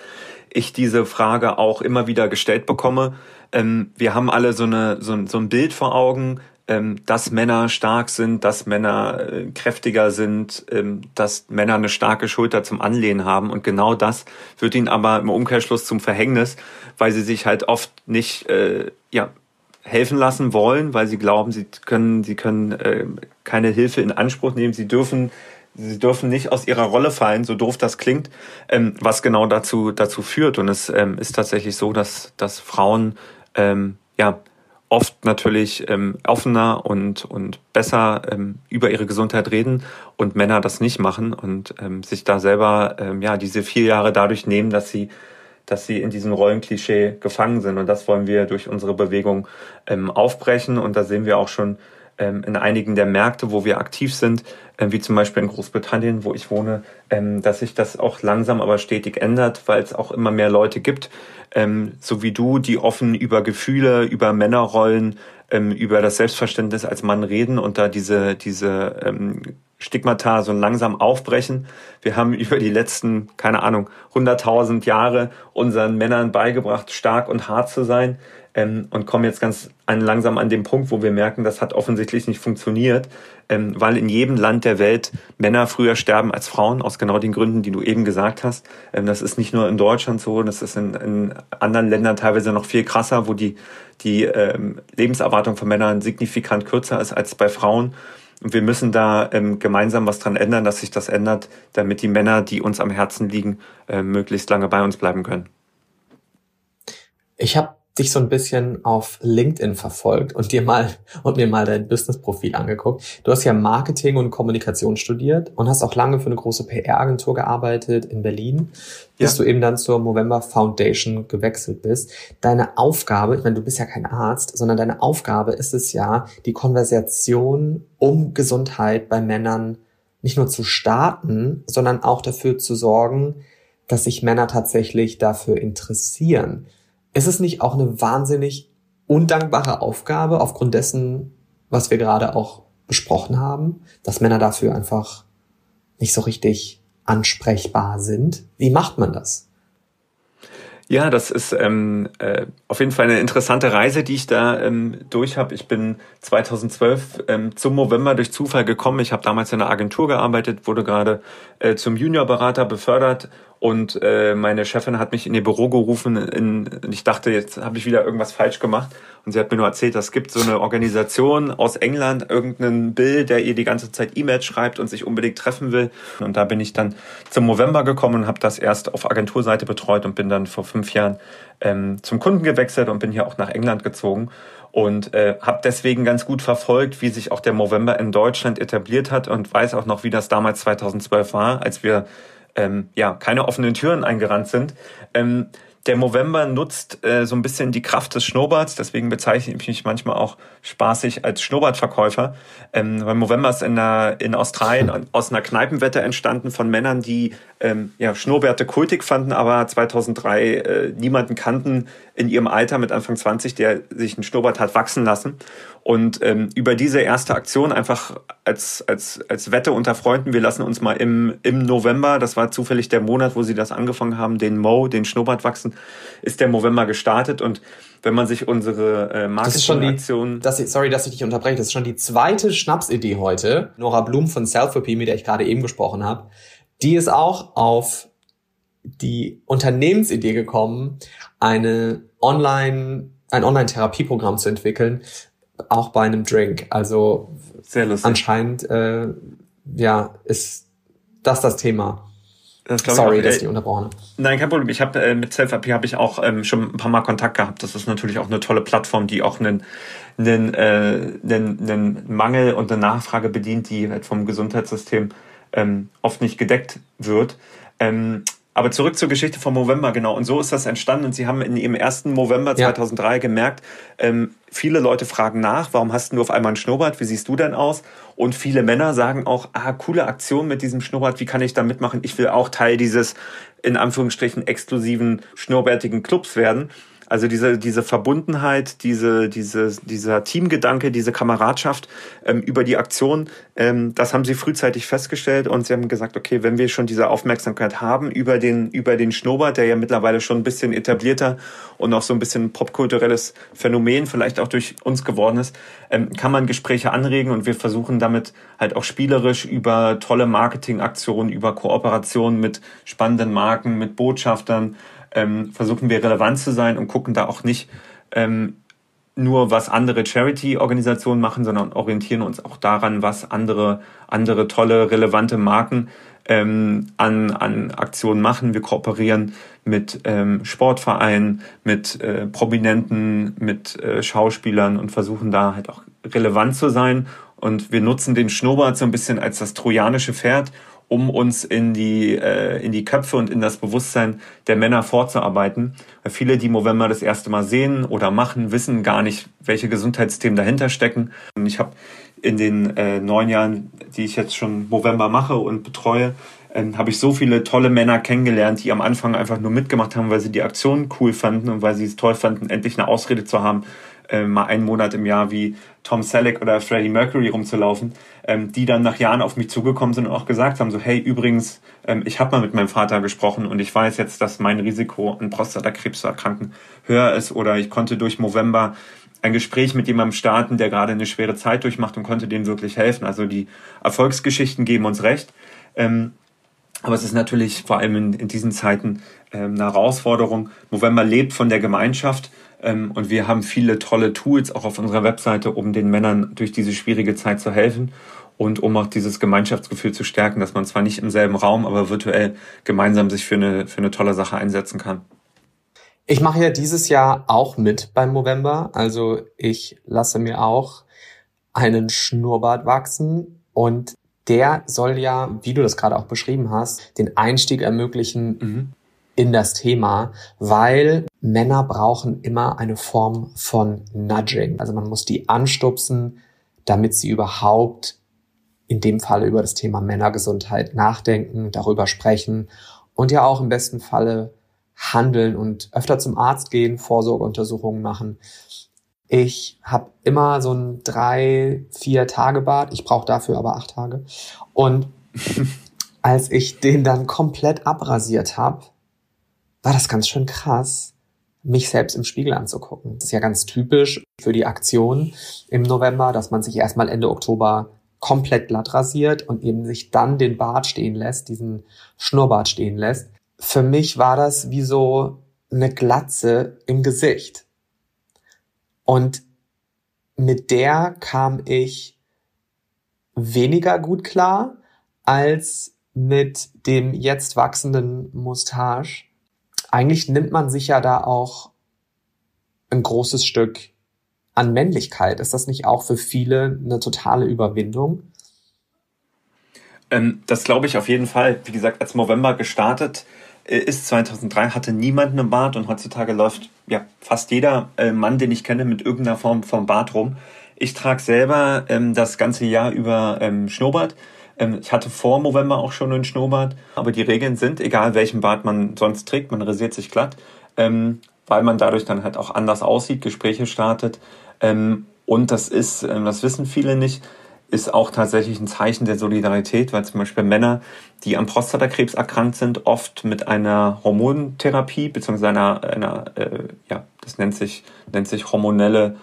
ich diese Frage auch immer wieder gestellt bekomme. Ähm, wir haben alle so, eine, so, so ein Bild vor Augen, ähm, dass Männer stark sind, dass Männer äh, kräftiger sind, ähm, dass Männer eine starke Schulter zum Anlehnen haben. Und genau das wird ihnen aber im Umkehrschluss zum Verhängnis, weil sie sich halt oft nicht äh, ja, helfen lassen wollen, weil sie glauben, sie können, sie können äh, keine Hilfe in Anspruch nehmen. Sie dürfen sie dürfen nicht aus ihrer Rolle fallen, so doof das klingt, ähm, was genau dazu, dazu führt. Und es ähm, ist tatsächlich so, dass, dass Frauen ähm, ja oft natürlich ähm, offener und, und besser ähm, über ihre Gesundheit reden und Männer das nicht machen und ähm, sich da selber ähm, ja diese vier Jahre dadurch nehmen, dass sie dass sie in diesem Rollenklischee gefangen sind. Und das wollen wir durch unsere Bewegung ähm, aufbrechen. Und da sehen wir auch schon in einigen der Märkte, wo wir aktiv sind, äh, wie zum Beispiel in Großbritannien, wo ich wohne, ähm, dass sich das auch langsam aber stetig ändert, weil es auch immer mehr Leute gibt, ähm, so wie du, die offen über Gefühle, über Männerrollen, ähm, über das Selbstverständnis als Mann reden und da diese, diese ähm, Stigmata so langsam aufbrechen. Wir haben über die letzten, keine Ahnung, 100.000 Jahre unseren Männern beigebracht, stark und hart zu sein ähm, und kommen jetzt ganz an, langsam an den Punkt, wo wir merken, das hat offensichtlich nicht funktioniert, ähm, weil in jedem Land der Welt Männer früher sterben als Frauen, aus genau den Gründen, die du eben gesagt hast. Ähm, das ist nicht nur in Deutschland so, das ist in, in anderen Ländern teilweise noch viel krasser, wo die, die ähm, Lebenserwartung von Männern signifikant kürzer ist als bei Frauen. Und wir müssen da ähm, gemeinsam was dran ändern, dass sich das ändert, damit die Männer, die uns am Herzen liegen, äh, möglichst lange bei uns bleiben können. Ich habe dich so ein bisschen auf LinkedIn verfolgt und dir mal und mir mal dein Business-Profil angeguckt. Du hast ja Marketing und Kommunikation studiert und hast auch lange für eine große PR-Agentur gearbeitet in Berlin, bis ja. du eben dann zur Movember Foundation gewechselt bist. Deine Aufgabe, ich meine, du bist ja kein Arzt, sondern deine Aufgabe ist es ja, die Konversation um Gesundheit bei Männern nicht nur zu starten, sondern auch dafür zu sorgen, dass sich Männer tatsächlich dafür interessieren ist es nicht auch eine wahnsinnig undankbare Aufgabe aufgrund dessen, was wir gerade auch besprochen haben, dass Männer dafür einfach nicht so richtig ansprechbar sind? Wie macht man das? Ja, das ist ähm, äh, auf jeden Fall eine interessante Reise, die ich da ähm, durch habe. Ich bin 2012 ähm, zum November durch Zufall gekommen. Ich habe damals in einer Agentur gearbeitet, wurde gerade äh, zum Juniorberater befördert und äh, meine Chefin hat mich in ihr Büro gerufen. In, ich dachte, jetzt habe ich wieder irgendwas falsch gemacht. Und sie hat mir nur erzählt, es gibt so eine Organisation aus England, irgendeinen Bill, der ihr die ganze Zeit E-Mails schreibt und sich unbedingt treffen will. Und da bin ich dann zum November gekommen und habe das erst auf Agenturseite betreut und bin dann vor fünf Jahren ähm, zum Kunden gewechselt und bin hier auch nach England gezogen und äh, habe deswegen ganz gut verfolgt, wie sich auch der November in Deutschland etabliert hat und weiß auch noch, wie das damals 2012 war, als wir ähm, ja keine offenen Türen eingerannt sind. Ähm, der November nutzt äh, so ein bisschen die Kraft des Schnurrbarts, deswegen bezeichne ich mich manchmal auch spaßig als Schnurrbartverkäufer. Ähm, weil November ist in, der, in Australien aus einer Kneipenwette entstanden von Männern, die ähm, ja, Schnurrbärte kultig fanden, aber 2003 äh, niemanden kannten in ihrem Alter mit Anfang 20, der sich einen Schnurrbart hat wachsen lassen. Und ähm, über diese erste Aktion einfach als, als, als Wette unter Freunden, wir lassen uns mal im, im November, das war zufällig der Monat, wo sie das angefangen haben, den Mo, den Schnurrbart wachsen, ist der November gestartet. Und wenn man sich unsere äh, Marketingaktion... Das sorry, dass ich dich unterbreche. Das ist schon die zweite Schnapsidee heute. Nora Blum von Selfie, mit der ich gerade eben gesprochen habe. Die ist auch auf die Unternehmensidee gekommen, eine Online, ein Online-Therapieprogramm zu entwickeln, auch bei einem Drink. Also Sehr lustig. anscheinend äh, ja ist das das Thema. Das Sorry, ich dass ich die unterbrochen. Nein, kein Problem. Ich habe äh, mit Self-AP habe ich auch ähm, schon ein paar Mal Kontakt gehabt. Das ist natürlich auch eine tolle Plattform, die auch einen, einen, äh, einen, einen Mangel und eine Nachfrage bedient, die halt vom Gesundheitssystem ähm, oft nicht gedeckt wird. Ähm, aber zurück zur Geschichte vom November, genau. Und so ist das entstanden. Und Sie haben in Ihrem ersten November 2003 ja. gemerkt, ähm, viele Leute fragen nach, warum hast du auf einmal einen Schnurrbart? Wie siehst du denn aus? Und viele Männer sagen auch, ah, coole Aktion mit diesem Schnurrbart, wie kann ich da mitmachen? Ich will auch Teil dieses, in Anführungsstrichen, exklusiven, schnurrbärtigen Clubs werden. Also diese, diese Verbundenheit, diese, diese, dieser Teamgedanke, diese Kameradschaft ähm, über die Aktion, ähm, das haben sie frühzeitig festgestellt und sie haben gesagt, okay, wenn wir schon diese Aufmerksamkeit haben über den, über den Schnurrbart, der ja mittlerweile schon ein bisschen etablierter und auch so ein bisschen popkulturelles Phänomen vielleicht auch durch uns geworden ist, ähm, kann man Gespräche anregen und wir versuchen damit halt auch spielerisch über tolle Marketingaktionen, über Kooperationen mit spannenden Marken, mit Botschaftern, ähm, versuchen wir relevant zu sein und gucken da auch nicht ähm, nur, was andere Charity-Organisationen machen, sondern orientieren uns auch daran, was andere, andere tolle, relevante Marken ähm, an, an Aktionen machen. Wir kooperieren mit ähm, Sportvereinen, mit äh, Prominenten, mit äh, Schauspielern und versuchen da halt auch relevant zu sein. Und wir nutzen den Schnurrbart so ein bisschen als das trojanische Pferd, um uns in die, äh, in die Köpfe und in das Bewusstsein der Männer vorzuarbeiten. Weil viele, die Movember das erste Mal sehen oder machen, wissen gar nicht, welche Gesundheitsthemen dahinter stecken. Und ich habe in den äh, neun Jahren, die ich jetzt schon Movember mache und betreue, ähm, habe ich so viele tolle Männer kennengelernt, die am Anfang einfach nur mitgemacht haben, weil sie die Aktion cool fanden und weil sie es toll fanden, endlich eine Ausrede zu haben, äh, mal einen Monat im Jahr wie Tom Selleck oder Freddie Mercury rumzulaufen, ähm, die dann nach Jahren auf mich zugekommen sind und auch gesagt haben, so hey, übrigens, ähm, ich habe mal mit meinem Vater gesprochen und ich weiß jetzt, dass mein Risiko an Prostatakrebs zu erkranken höher ist oder ich konnte durch November ein Gespräch mit jemandem starten, der gerade eine schwere Zeit durchmacht und konnte dem wirklich helfen. Also die Erfolgsgeschichten geben uns recht. Ähm, aber es ist natürlich vor allem in, in diesen Zeiten ähm, eine Herausforderung. November lebt von der Gemeinschaft und wir haben viele tolle Tools auch auf unserer Webseite, um den Männern durch diese schwierige Zeit zu helfen und um auch dieses Gemeinschaftsgefühl zu stärken, dass man zwar nicht im selben Raum, aber virtuell gemeinsam sich für eine, für eine tolle Sache einsetzen kann. Ich mache ja dieses Jahr auch mit beim Movember. Also ich lasse mir auch einen Schnurrbart wachsen und der soll ja, wie du das gerade auch beschrieben hast, den Einstieg ermöglichen mhm. In das Thema, weil Männer brauchen immer eine Form von Nudging. Also man muss die anstupsen, damit sie überhaupt in dem Falle über das Thema Männergesundheit nachdenken, darüber sprechen und ja auch im besten Falle handeln und öfter zum Arzt gehen, Vorsorgeuntersuchungen machen. Ich habe immer so ein drei, vier Tage Bad. Ich brauche dafür aber acht Tage. Und als ich den dann komplett abrasiert habe, war das ganz schön krass, mich selbst im Spiegel anzugucken. Das ist ja ganz typisch für die Aktion im November, dass man sich erstmal Ende Oktober komplett glatt rasiert und eben sich dann den Bart stehen lässt, diesen Schnurrbart stehen lässt. Für mich war das wie so eine Glatze im Gesicht. Und mit der kam ich weniger gut klar als mit dem jetzt wachsenden Mustache. Eigentlich nimmt man sich ja da auch ein großes Stück an Männlichkeit. Ist das nicht auch für viele eine totale Überwindung? Ähm, das glaube ich auf jeden Fall. Wie gesagt, als November gestartet äh, ist 2003, hatte niemand einen Bart und heutzutage läuft ja fast jeder äh, Mann, den ich kenne, mit irgendeiner Form vom Bart rum. Ich trage selber ähm, das ganze Jahr über ähm, Schnurrbart. Ähm, ich hatte vor November auch schon einen Schnurrbart, aber die Regeln sind, egal welchen Bart man sonst trägt, man rasiert sich glatt, ähm, weil man dadurch dann halt auch anders aussieht, Gespräche startet. Ähm, und das ist, ähm, das wissen viele nicht, ist auch tatsächlich ein Zeichen der Solidarität, weil zum Beispiel Männer, die am Prostatakrebs erkrankt sind, oft mit einer Hormontherapie beziehungsweise einer, einer äh, ja, das nennt sich nennt sich hormonelle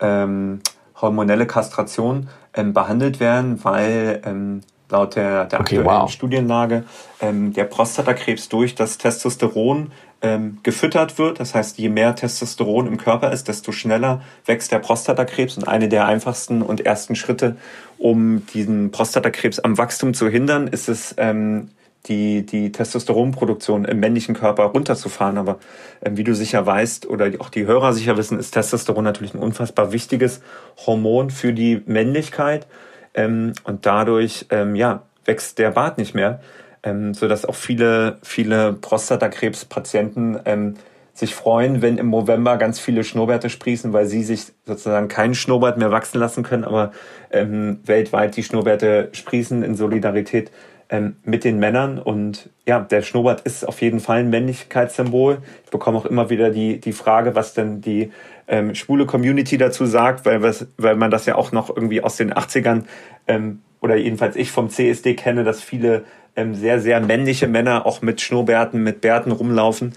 ähm, hormonelle Kastration ähm, behandelt werden, weil ähm, laut der, der okay, aktuellen wow. Studienlage ähm, der Prostatakrebs durch das Testosteron ähm, gefüttert wird. Das heißt, je mehr Testosteron im Körper ist, desto schneller wächst der Prostatakrebs. Und eine der einfachsten und ersten Schritte, um diesen Prostatakrebs am Wachstum zu hindern, ist es, ähm, die, die Testosteronproduktion im männlichen Körper runterzufahren. Aber ähm, wie du sicher weißt oder auch die Hörer sicher wissen, ist Testosteron natürlich ein unfassbar wichtiges Hormon für die Männlichkeit. Ähm, und dadurch ähm, ja, wächst der Bart nicht mehr ähm, so dass auch viele, viele Prostatakrebspatienten ähm, sich freuen, wenn im November ganz viele Schnurrbärte sprießen, weil sie sich sozusagen keinen Schnurrbart mehr wachsen lassen können, aber ähm, weltweit die Schnurrbärte sprießen in Solidarität ähm, mit den Männern. Und ja, der Schnurrbart ist auf jeden Fall ein Männlichkeitssymbol. Ich bekomme auch immer wieder die, die Frage, was denn die ähm, schwule Community dazu sagt, weil, was, weil man das ja auch noch irgendwie aus den 80ern ähm, oder jedenfalls ich vom CSD kenne, dass viele ähm, sehr, sehr männliche Männer auch mit Schnurrbärten, mit Bärten rumlaufen.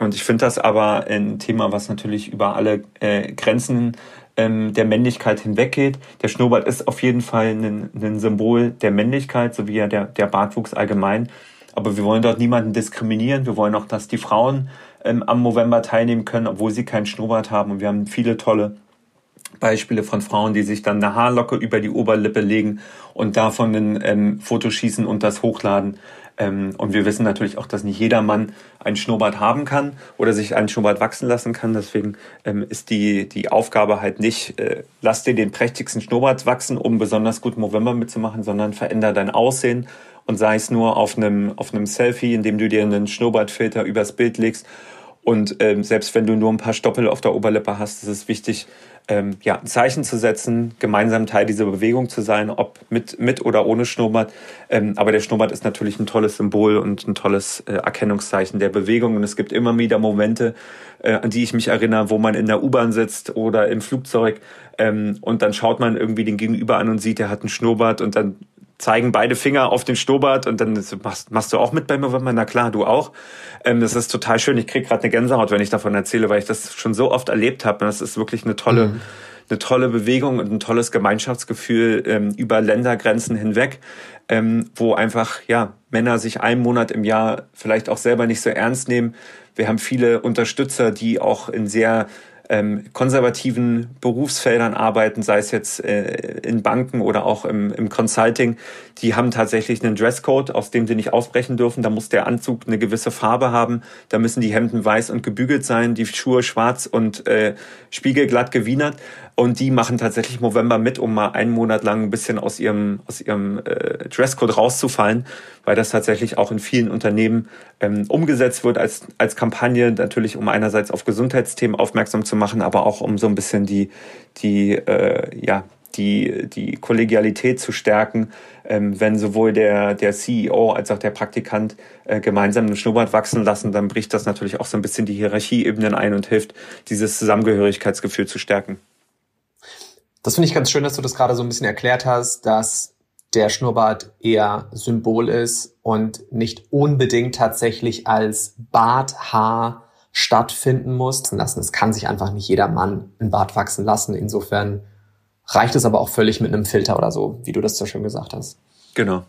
Und ich finde das aber ein Thema, was natürlich über alle äh, Grenzen ähm, der Männlichkeit hinweggeht. Der Schnurrbart ist auf jeden Fall ein, ein Symbol der Männlichkeit, so wie ja der, der Bartwuchs allgemein. Aber wir wollen dort niemanden diskriminieren. Wir wollen auch, dass die Frauen ähm, am November teilnehmen können, obwohl sie keinen Schnurrbart haben. Und wir haben viele tolle Beispiele von Frauen, die sich dann eine Haarlocke über die Oberlippe legen und davon ein ähm, Foto schießen und das hochladen. Ähm, und wir wissen natürlich auch, dass nicht jeder Mann einen Schnurrbart haben kann oder sich einen Schnurrbart wachsen lassen kann. Deswegen ähm, ist die, die Aufgabe halt nicht, äh, lass dir den prächtigsten Schnurrbart wachsen, um besonders gut November mitzumachen, sondern veränder dein Aussehen und sei es nur auf einem, auf einem Selfie, indem du dir einen Schnurrbartfilter übers Bild legst. Und ähm, selbst wenn du nur ein paar Stoppel auf der Oberlippe hast, ist es wichtig, ähm, ja, ein Zeichen zu setzen, gemeinsam Teil dieser Bewegung zu sein, ob mit, mit oder ohne Schnurrbart. Ähm, aber der Schnurrbart ist natürlich ein tolles Symbol und ein tolles äh, Erkennungszeichen der Bewegung. Und es gibt immer wieder Momente, äh, an die ich mich erinnere, wo man in der U-Bahn sitzt oder im Flugzeug ähm, und dann schaut man irgendwie den Gegenüber an und sieht, der hat einen Schnurrbart und dann zeigen beide Finger auf den Schnurrbart und dann machst, machst du auch mit beim November? Na klar, du auch. Ähm, das ist total schön. Ich krieg gerade eine Gänsehaut, wenn ich davon erzähle, weil ich das schon so oft erlebt habe. Das ist wirklich eine tolle, mhm. eine tolle Bewegung und ein tolles Gemeinschaftsgefühl ähm, über Ländergrenzen hinweg, ähm, wo einfach ja Männer sich einen Monat im Jahr vielleicht auch selber nicht so ernst nehmen. Wir haben viele Unterstützer, die auch in sehr ähm, konservativen Berufsfeldern arbeiten, sei es jetzt äh, in Banken oder auch im, im Consulting, die haben tatsächlich einen Dresscode, aus dem sie nicht ausbrechen dürfen. Da muss der Anzug eine gewisse Farbe haben, da müssen die Hemden weiß und gebügelt sein, die Schuhe schwarz und äh, spiegelglatt gewienert. Und die machen tatsächlich November mit, um mal einen Monat lang ein bisschen aus ihrem, aus ihrem äh, Dresscode rauszufallen, weil das tatsächlich auch in vielen Unternehmen ähm, umgesetzt wird als, als Kampagne, natürlich um einerseits auf Gesundheitsthemen aufmerksam zu machen, aber auch um so ein bisschen die, die, äh, ja, die, die Kollegialität zu stärken, ähm, wenn sowohl der, der CEO als auch der Praktikant äh, gemeinsam einen Schnurrbart wachsen lassen, dann bricht das natürlich auch so ein bisschen die Hierarchieebenen ein und hilft, dieses Zusammengehörigkeitsgefühl zu stärken. Das finde ich ganz schön, dass du das gerade so ein bisschen erklärt hast, dass der Schnurrbart eher Symbol ist und nicht unbedingt tatsächlich als Barthaar stattfinden muss. Lassen. Es kann sich einfach nicht jeder Mann ein Bart wachsen lassen. Insofern reicht es aber auch völlig mit einem Filter oder so, wie du das so schön gesagt hast. Genau.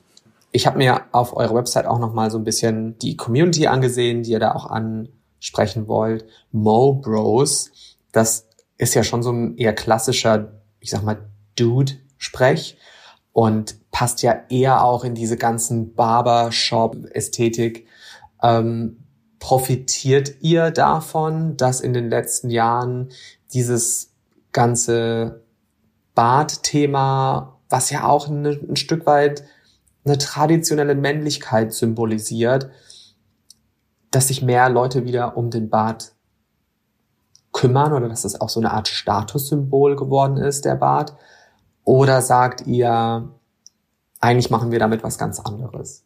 Ich habe mir auf eurer Website auch noch mal so ein bisschen die Community angesehen, die ihr da auch ansprechen wollt. Mo Bros, das ist ja schon so ein eher klassischer ich sag mal, Dude-Sprech und passt ja eher auch in diese ganzen Barbershop-Ästhetik. Ähm, profitiert ihr davon, dass in den letzten Jahren dieses ganze Bartthema, was ja auch ein, ein Stück weit eine traditionelle Männlichkeit symbolisiert, dass sich mehr Leute wieder um den Bart kümmern oder dass es auch so eine Art Statussymbol geworden ist, der Bart? Oder sagt ihr, eigentlich machen wir damit was ganz anderes?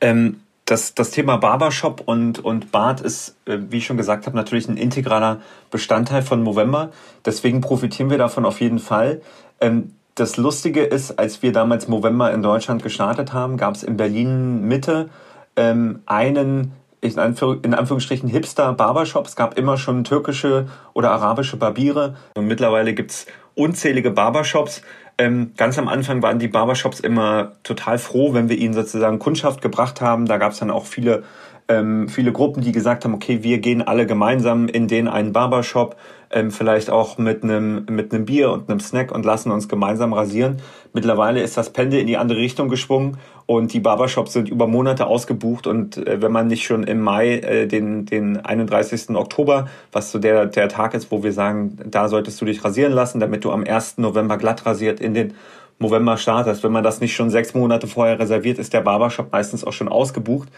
Ähm, das, das Thema Barbershop und, und Bart ist, äh, wie ich schon gesagt habe, natürlich ein integraler Bestandteil von November. Deswegen profitieren wir davon auf jeden Fall. Ähm, das Lustige ist, als wir damals November in Deutschland gestartet haben, gab es in Berlin Mitte ähm, einen in, Anführ in Anführungsstrichen Hipster-Barbershop. Es gab immer schon türkische oder arabische Barbiere. Und mittlerweile gibt's unzählige Barbershops. Ähm, ganz am Anfang waren die Barbershops immer total froh, wenn wir ihnen sozusagen Kundschaft gebracht haben. Da gab's dann auch viele ähm, viele Gruppen, die gesagt haben, okay, wir gehen alle gemeinsam in den einen Barbershop, ähm, vielleicht auch mit einem mit einem Bier und einem Snack und lassen uns gemeinsam rasieren. Mittlerweile ist das Pendel in die andere Richtung geschwungen und die Barbershops sind über Monate ausgebucht und äh, wenn man nicht schon im Mai äh, den den 31. Oktober, was so der der Tag ist, wo wir sagen, da solltest du dich rasieren lassen, damit du am 1. November glatt rasiert in den November startest. Wenn man das nicht schon sechs Monate vorher reserviert, ist der Barbershop meistens auch schon ausgebucht.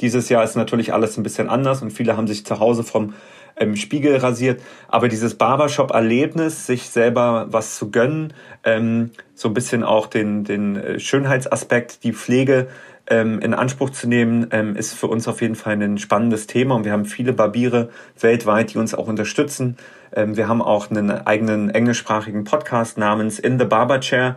Dieses Jahr ist natürlich alles ein bisschen anders und viele haben sich zu Hause vom ähm, Spiegel rasiert. Aber dieses Barbershop-Erlebnis, sich selber was zu gönnen, ähm, so ein bisschen auch den, den äh, Schönheitsaspekt, die Pflege ähm, in Anspruch zu nehmen, ähm, ist für uns auf jeden Fall ein spannendes Thema. Und wir haben viele Barbiere weltweit, die uns auch unterstützen. Ähm, wir haben auch einen eigenen englischsprachigen Podcast namens In the Barber Chair,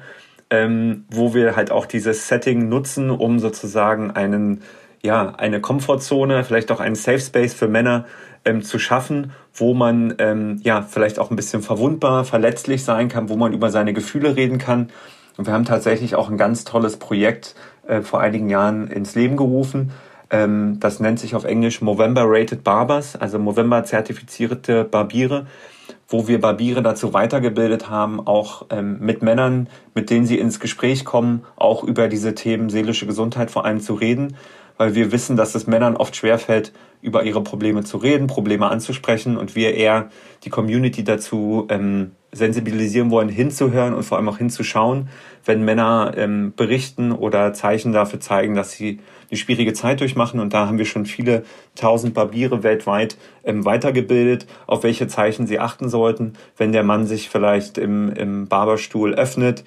ähm, wo wir halt auch dieses Setting nutzen, um sozusagen einen ja, eine Komfortzone, vielleicht auch einen Safe Space für Männer ähm, zu schaffen, wo man ähm, ja vielleicht auch ein bisschen verwundbar, verletzlich sein kann, wo man über seine Gefühle reden kann. Und wir haben tatsächlich auch ein ganz tolles Projekt äh, vor einigen Jahren ins Leben gerufen. Ähm, das nennt sich auf Englisch Movember Rated Barbers, also Movember zertifizierte Barbiere, wo wir Barbiere dazu weitergebildet haben, auch ähm, mit Männern, mit denen sie ins Gespräch kommen, auch über diese Themen seelische Gesundheit vor allem zu reden weil wir wissen, dass es Männern oft schwerfällt, über ihre Probleme zu reden, Probleme anzusprechen und wir eher die Community dazu ähm, sensibilisieren wollen, hinzuhören und vor allem auch hinzuschauen, wenn Männer ähm, berichten oder Zeichen dafür zeigen, dass sie eine schwierige Zeit durchmachen. Und da haben wir schon viele tausend Barbiere weltweit ähm, weitergebildet, auf welche Zeichen sie achten sollten, wenn der Mann sich vielleicht im, im Barberstuhl öffnet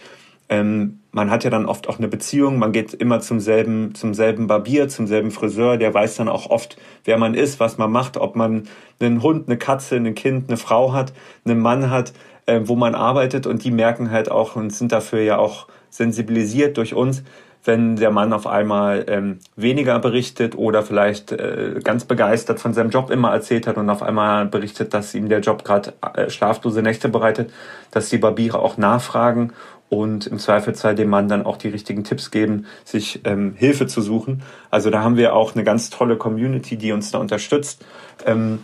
ähm, man hat ja dann oft auch eine Beziehung, man geht immer zum selben, zum selben Barbier, zum selben Friseur, der weiß dann auch oft, wer man ist, was man macht, ob man einen Hund, eine Katze, ein Kind, eine Frau hat, einen Mann hat, äh, wo man arbeitet und die merken halt auch und sind dafür ja auch sensibilisiert durch uns, wenn der Mann auf einmal ähm, weniger berichtet oder vielleicht äh, ganz begeistert von seinem Job immer erzählt hat und auf einmal berichtet, dass ihm der Job gerade äh, schlaflose Nächte bereitet, dass die Barbiere auch nachfragen und im Zweifelsfall dem Mann dann auch die richtigen Tipps geben, sich ähm, Hilfe zu suchen. Also da haben wir auch eine ganz tolle Community, die uns da unterstützt, ähm,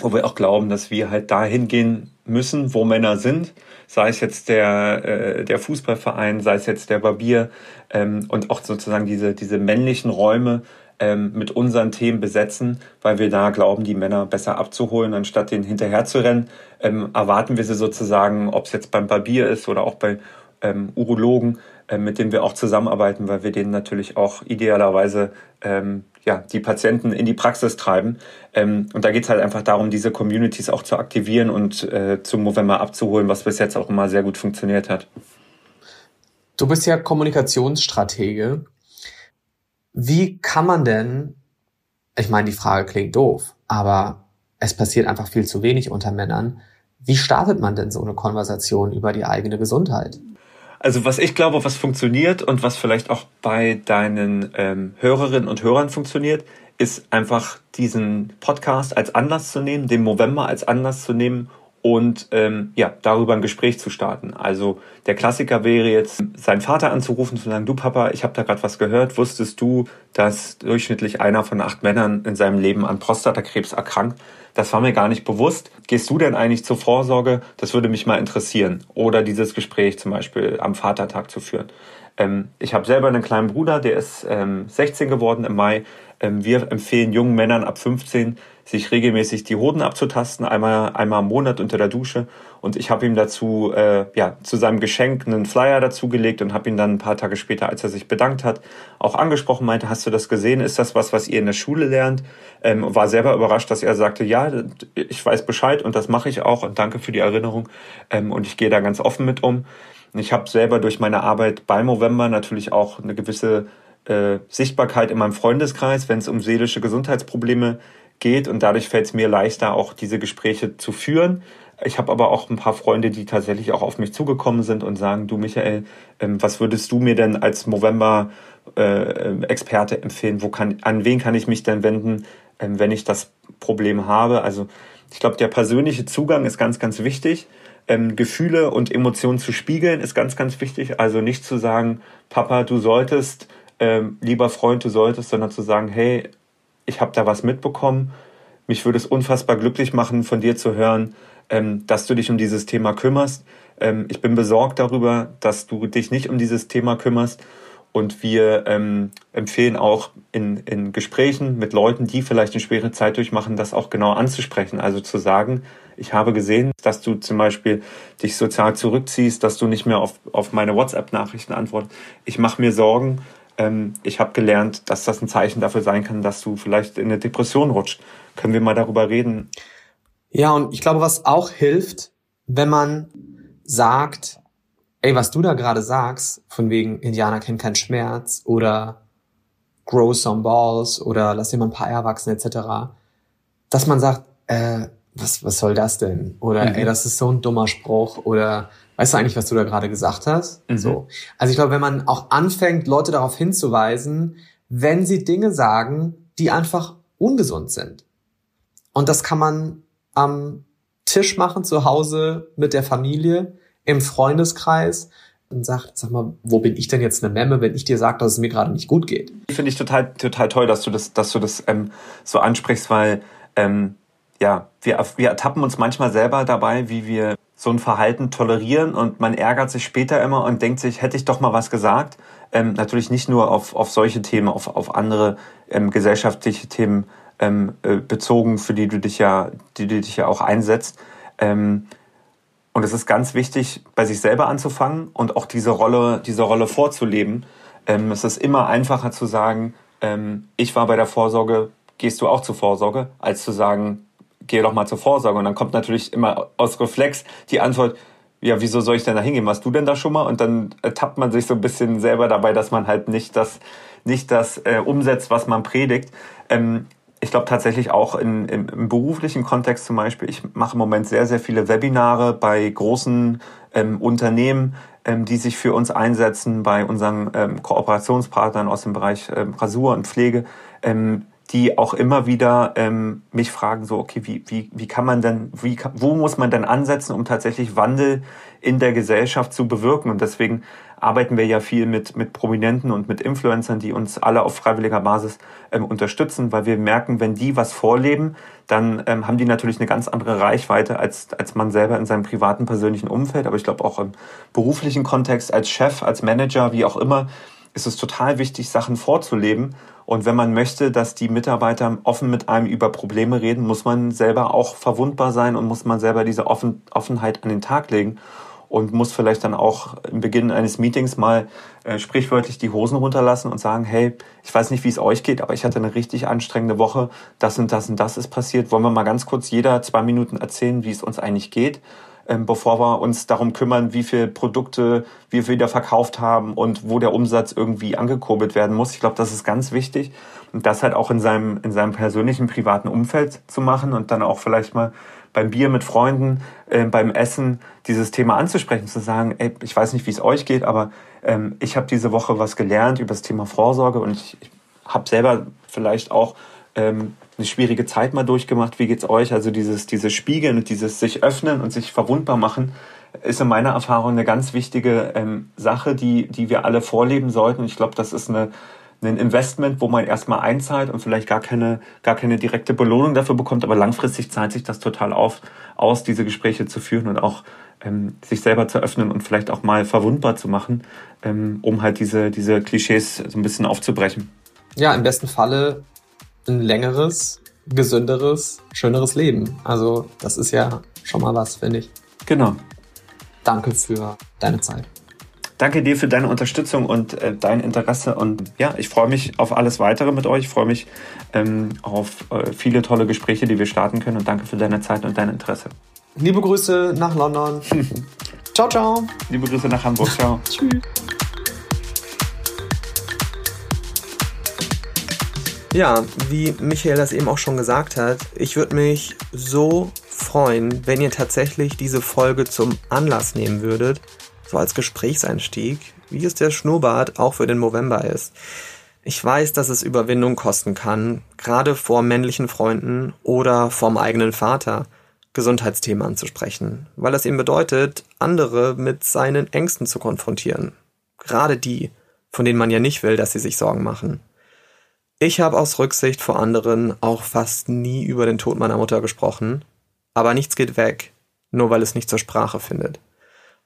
wo wir auch glauben, dass wir halt dahin gehen müssen, wo Männer sind, sei es jetzt der, äh, der Fußballverein, sei es jetzt der Barbier ähm, und auch sozusagen diese, diese männlichen Räume ähm, mit unseren Themen besetzen, weil wir da glauben, die Männer besser abzuholen, anstatt denen hinterher zu rennen. Ähm, erwarten wir sie sozusagen, ob es jetzt beim Barbier ist oder auch bei ähm, Urologen, äh, mit denen wir auch zusammenarbeiten, weil wir denen natürlich auch idealerweise ähm, ja, die Patienten in die Praxis treiben. Ähm, und da geht es halt einfach darum, diese Communities auch zu aktivieren und äh, zum Movember abzuholen, was bis jetzt auch immer sehr gut funktioniert hat. Du bist ja Kommunikationsstratege. Wie kann man denn, ich meine, die Frage klingt doof, aber es passiert einfach viel zu wenig unter Männern. Wie startet man denn so eine Konversation über die eigene Gesundheit? Also was ich glaube, was funktioniert und was vielleicht auch bei deinen ähm, Hörerinnen und Hörern funktioniert, ist einfach diesen Podcast als Anlass zu nehmen, den November als Anlass zu nehmen und ähm, ja, darüber ein Gespräch zu starten. Also der Klassiker wäre jetzt, seinen Vater anzurufen, zu sagen, du Papa, ich habe da gerade was gehört, wusstest du, dass durchschnittlich einer von acht Männern in seinem Leben an Prostatakrebs erkrankt? Das war mir gar nicht bewusst. Gehst du denn eigentlich zur Vorsorge? Das würde mich mal interessieren. Oder dieses Gespräch zum Beispiel am Vatertag zu führen. Ähm, ich habe selber einen kleinen Bruder, der ist ähm, 16 geworden im Mai. Ähm, wir empfehlen jungen Männern ab 15, sich regelmäßig die Hoden abzutasten, einmal, einmal im Monat unter der Dusche. Und ich habe ihm dazu, äh, ja, zu seinem Geschenk einen Flyer dazugelegt und habe ihn dann ein paar Tage später, als er sich bedankt hat, auch angesprochen, meinte, hast du das gesehen? Ist das was, was ihr in der Schule lernt? Ähm, war selber überrascht, dass er sagte, ja, ich weiß Bescheid und das mache ich auch und danke für die Erinnerung. Ähm, und ich gehe da ganz offen mit um. Ich habe selber durch meine Arbeit bei Movember natürlich auch eine gewisse äh, Sichtbarkeit in meinem Freundeskreis, wenn es um seelische Gesundheitsprobleme geht. Und dadurch fällt es mir leichter, auch diese Gespräche zu führen. Ich habe aber auch ein paar Freunde, die tatsächlich auch auf mich zugekommen sind und sagen, du Michael, ähm, was würdest du mir denn als Movember-Experte äh, empfehlen? Wo kann, an wen kann ich mich denn wenden, ähm, wenn ich das Problem habe? Also ich glaube, der persönliche Zugang ist ganz, ganz wichtig. Ähm, Gefühle und Emotionen zu spiegeln ist ganz, ganz wichtig. Also nicht zu sagen, Papa, du solltest, ähm, lieber Freund, du solltest, sondern zu sagen, hey, ich habe da was mitbekommen. Mich würde es unfassbar glücklich machen, von dir zu hören, ähm, dass du dich um dieses Thema kümmerst. Ähm, ich bin besorgt darüber, dass du dich nicht um dieses Thema kümmerst. Und wir ähm, empfehlen auch in, in Gesprächen mit Leuten, die vielleicht eine schwere Zeit durchmachen, das auch genau anzusprechen. Also zu sagen, ich habe gesehen, dass du zum Beispiel dich sozial zurückziehst, dass du nicht mehr auf, auf meine WhatsApp-Nachrichten antwortest. Ich mache mir Sorgen. Ähm, ich habe gelernt, dass das ein Zeichen dafür sein kann, dass du vielleicht in eine Depression rutscht. Können wir mal darüber reden? Ja, und ich glaube, was auch hilft, wenn man sagt, ey, was du da gerade sagst, von wegen Indianer kennen keinen Schmerz oder grow some balls oder lass dir mal ein paar Eier wachsen etc., dass man sagt, äh, was, was soll das denn? Oder mhm. ey, das ist so ein dummer Spruch oder weißt du eigentlich, was du da gerade gesagt hast? Mhm. So. Also ich glaube, wenn man auch anfängt, Leute darauf hinzuweisen, wenn sie Dinge sagen, die einfach ungesund sind. Und das kann man am Tisch machen zu Hause mit der Familie im Freundeskreis und sagt, sag mal, wo bin ich denn jetzt eine Memme, wenn ich dir sage, dass es mir gerade nicht gut geht? Finde ich total, total toll, dass du das, dass du das ähm, so ansprichst, weil ähm, ja, wir, wir ertappen uns manchmal selber dabei, wie wir so ein Verhalten tolerieren und man ärgert sich später immer und denkt sich, hätte ich doch mal was gesagt. Ähm, natürlich nicht nur auf, auf solche Themen, auf, auf andere ähm, gesellschaftliche Themen ähm, äh, bezogen, für die du dich ja, die du dich ja auch einsetzt. Ähm, und es ist ganz wichtig, bei sich selber anzufangen und auch diese Rolle, diese Rolle vorzuleben. Ähm, es ist immer einfacher zu sagen, ähm, ich war bei der Vorsorge, gehst du auch zur Vorsorge, als zu sagen, geh doch mal zur Vorsorge. Und dann kommt natürlich immer aus Reflex die Antwort, ja, wieso soll ich denn da hingehen? Warst du denn da schon mal? Und dann ertappt man sich so ein bisschen selber dabei, dass man halt nicht das, nicht das äh, umsetzt, was man predigt. Ähm, ich glaube tatsächlich auch in, im, im, beruflichen Kontext zum Beispiel, ich mache im Moment sehr, sehr viele Webinare bei großen ähm, Unternehmen, ähm, die sich für uns einsetzen, bei unseren ähm, Kooperationspartnern aus dem Bereich ähm, Rasur und Pflege, ähm, die auch immer wieder ähm, mich fragen, so, okay, wie, wie, wie kann man denn, wie, wo muss man denn ansetzen, um tatsächlich Wandel in der Gesellschaft zu bewirken? Und deswegen arbeiten wir ja viel mit, mit Prominenten und mit Influencern, die uns alle auf freiwilliger Basis ähm, unterstützen, weil wir merken, wenn die was vorleben, dann ähm, haben die natürlich eine ganz andere Reichweite als, als man selber in seinem privaten, persönlichen Umfeld. Aber ich glaube auch im beruflichen Kontext, als Chef, als Manager, wie auch immer, ist es total wichtig, Sachen vorzuleben. Und wenn man möchte, dass die Mitarbeiter offen mit einem über Probleme reden, muss man selber auch verwundbar sein und muss man selber diese Offen Offenheit an den Tag legen und muss vielleicht dann auch im Beginn eines Meetings mal äh, sprichwörtlich die Hosen runterlassen und sagen, hey, ich weiß nicht, wie es euch geht, aber ich hatte eine richtig anstrengende Woche, das und das und das ist passiert. Wollen wir mal ganz kurz jeder zwei Minuten erzählen, wie es uns eigentlich geht, ähm, bevor wir uns darum kümmern, wie viele Produkte wir wieder verkauft haben und wo der Umsatz irgendwie angekurbelt werden muss. Ich glaube, das ist ganz wichtig und das halt auch in seinem, in seinem persönlichen, privaten Umfeld zu machen und dann auch vielleicht mal beim Bier mit Freunden, äh, beim Essen dieses Thema anzusprechen, zu sagen, ey, ich weiß nicht, wie es euch geht, aber ähm, ich habe diese Woche was gelernt über das Thema Vorsorge und ich, ich habe selber vielleicht auch ähm, eine schwierige Zeit mal durchgemacht. Wie geht's euch? Also dieses, dieses Spiegeln und dieses sich öffnen und sich verwundbar machen ist in meiner Erfahrung eine ganz wichtige ähm, Sache, die, die wir alle vorleben sollten. Ich glaube, das ist eine ein Investment, wo man erstmal einzahlt und vielleicht gar keine, gar keine direkte Belohnung dafür bekommt, aber langfristig zahlt sich das total auf, aus, diese Gespräche zu führen und auch ähm, sich selber zu öffnen und vielleicht auch mal verwundbar zu machen, ähm, um halt diese, diese Klischees so ein bisschen aufzubrechen. Ja, im besten Falle ein längeres, gesünderes, schöneres Leben. Also das ist ja schon mal was, finde ich. Genau. Danke für deine Zeit. Danke dir für deine Unterstützung und äh, dein Interesse. Und ja, ich freue mich auf alles weitere mit euch. Ich freue mich ähm, auf äh, viele tolle Gespräche, die wir starten können. Und danke für deine Zeit und dein Interesse. Liebe Grüße nach London. ciao, ciao. Liebe Grüße nach Hamburg. Ciao. Tschüss. Ja, wie Michael das eben auch schon gesagt hat, ich würde mich so freuen, wenn ihr tatsächlich diese Folge zum Anlass nehmen würdet, so als Gesprächseinstieg, wie es der Schnurrbart auch für den November ist. Ich weiß, dass es Überwindung kosten kann, gerade vor männlichen Freunden oder vorm eigenen Vater, Gesundheitsthemen anzusprechen, weil das eben bedeutet, andere mit seinen Ängsten zu konfrontieren. Gerade die, von denen man ja nicht will, dass sie sich Sorgen machen. Ich habe aus Rücksicht vor anderen auch fast nie über den Tod meiner Mutter gesprochen, aber nichts geht weg, nur weil es nicht zur Sprache findet.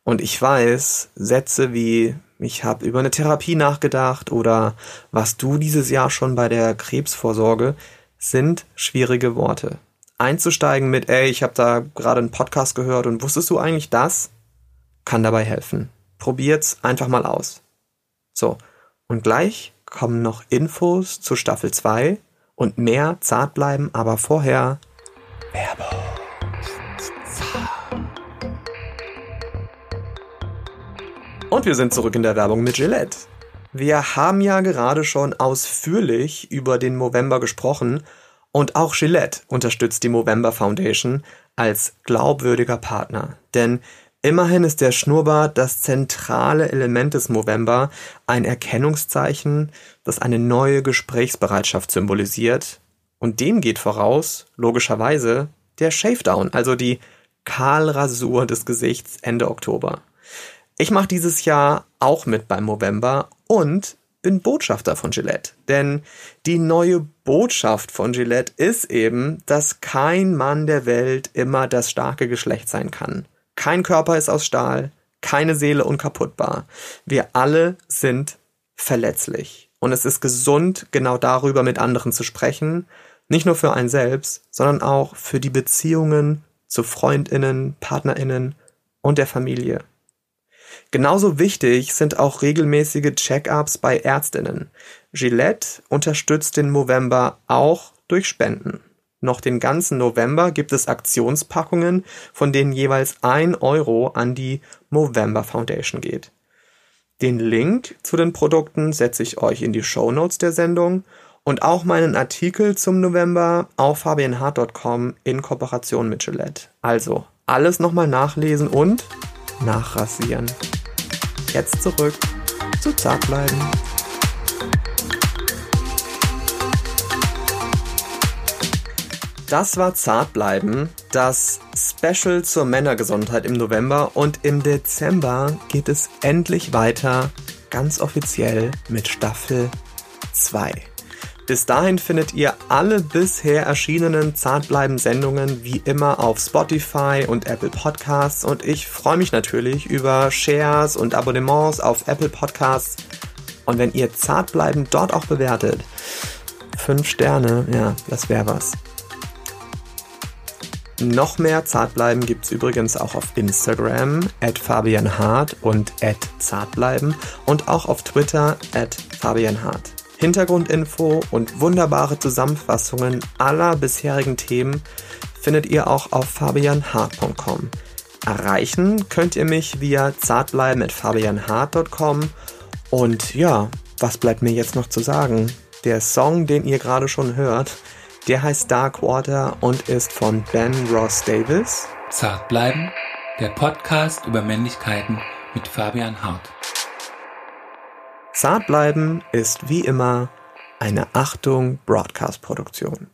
Und ich weiß, Sätze wie ich habe über eine Therapie nachgedacht oder was du dieses Jahr schon bei der Krebsvorsorge sind schwierige Worte. Einzusteigen mit, ey, ich habe da gerade einen Podcast gehört und wusstest du eigentlich das? Kann dabei helfen. Probiert's einfach mal aus. So, und gleich kommen noch Infos zu Staffel 2 und mehr zart bleiben, aber vorher Werbung. Und wir sind zurück in der Werbung mit Gillette. Wir haben ja gerade schon ausführlich über den Movember gesprochen und auch Gillette unterstützt die Movember Foundation als glaubwürdiger Partner. Denn immerhin ist der Schnurrbart das zentrale Element des Movember, ein Erkennungszeichen, das eine neue Gesprächsbereitschaft symbolisiert. Und dem geht voraus, logischerweise, der Shavedown, also die Kahlrasur des Gesichts Ende Oktober. Ich mache dieses Jahr auch mit beim Movember und bin Botschafter von Gillette. Denn die neue Botschaft von Gillette ist eben, dass kein Mann der Welt immer das starke Geschlecht sein kann. Kein Körper ist aus Stahl, keine Seele unkaputtbar. Wir alle sind verletzlich. Und es ist gesund, genau darüber mit anderen zu sprechen. Nicht nur für einen selbst, sondern auch für die Beziehungen zu Freundinnen, Partnerinnen und der Familie. Genauso wichtig sind auch regelmäßige Check-ups bei Ärztinnen. Gillette unterstützt den Movember auch durch Spenden. Noch den ganzen November gibt es Aktionspackungen, von denen jeweils ein Euro an die Movember Foundation geht. Den Link zu den Produkten setze ich euch in die Show Notes der Sendung und auch meinen Artikel zum November auf fabianhart.com in Kooperation mit Gillette. Also alles nochmal nachlesen und nachrasieren. Jetzt zurück zu Zartbleiben. Das war Zartbleiben, das Special zur Männergesundheit im November und im Dezember geht es endlich weiter, ganz offiziell mit Staffel 2. Bis dahin findet ihr alle bisher erschienenen Zartbleiben-Sendungen wie immer auf Spotify und Apple Podcasts und ich freue mich natürlich über Shares und Abonnements auf Apple Podcasts. Und wenn ihr Zartbleiben dort auch bewertet, fünf Sterne, ja, das wäre was. Noch mehr Zartbleiben gibt's übrigens auch auf Instagram, at fabianhart und at zartbleiben und auch auf Twitter, at fabianhart. Hintergrundinfo und wunderbare Zusammenfassungen aller bisherigen Themen findet ihr auch auf fabianhart.com. Erreichen könnt ihr mich via zartbleiben@fabianhart.com und ja, was bleibt mir jetzt noch zu sagen? Der Song, den ihr gerade schon hört, der heißt Darkwater und ist von Ben Ross Davis. Zart bleiben, der Podcast über Männlichkeiten mit Fabian Hart. Zart bleiben ist wie immer eine Achtung Broadcast Produktion.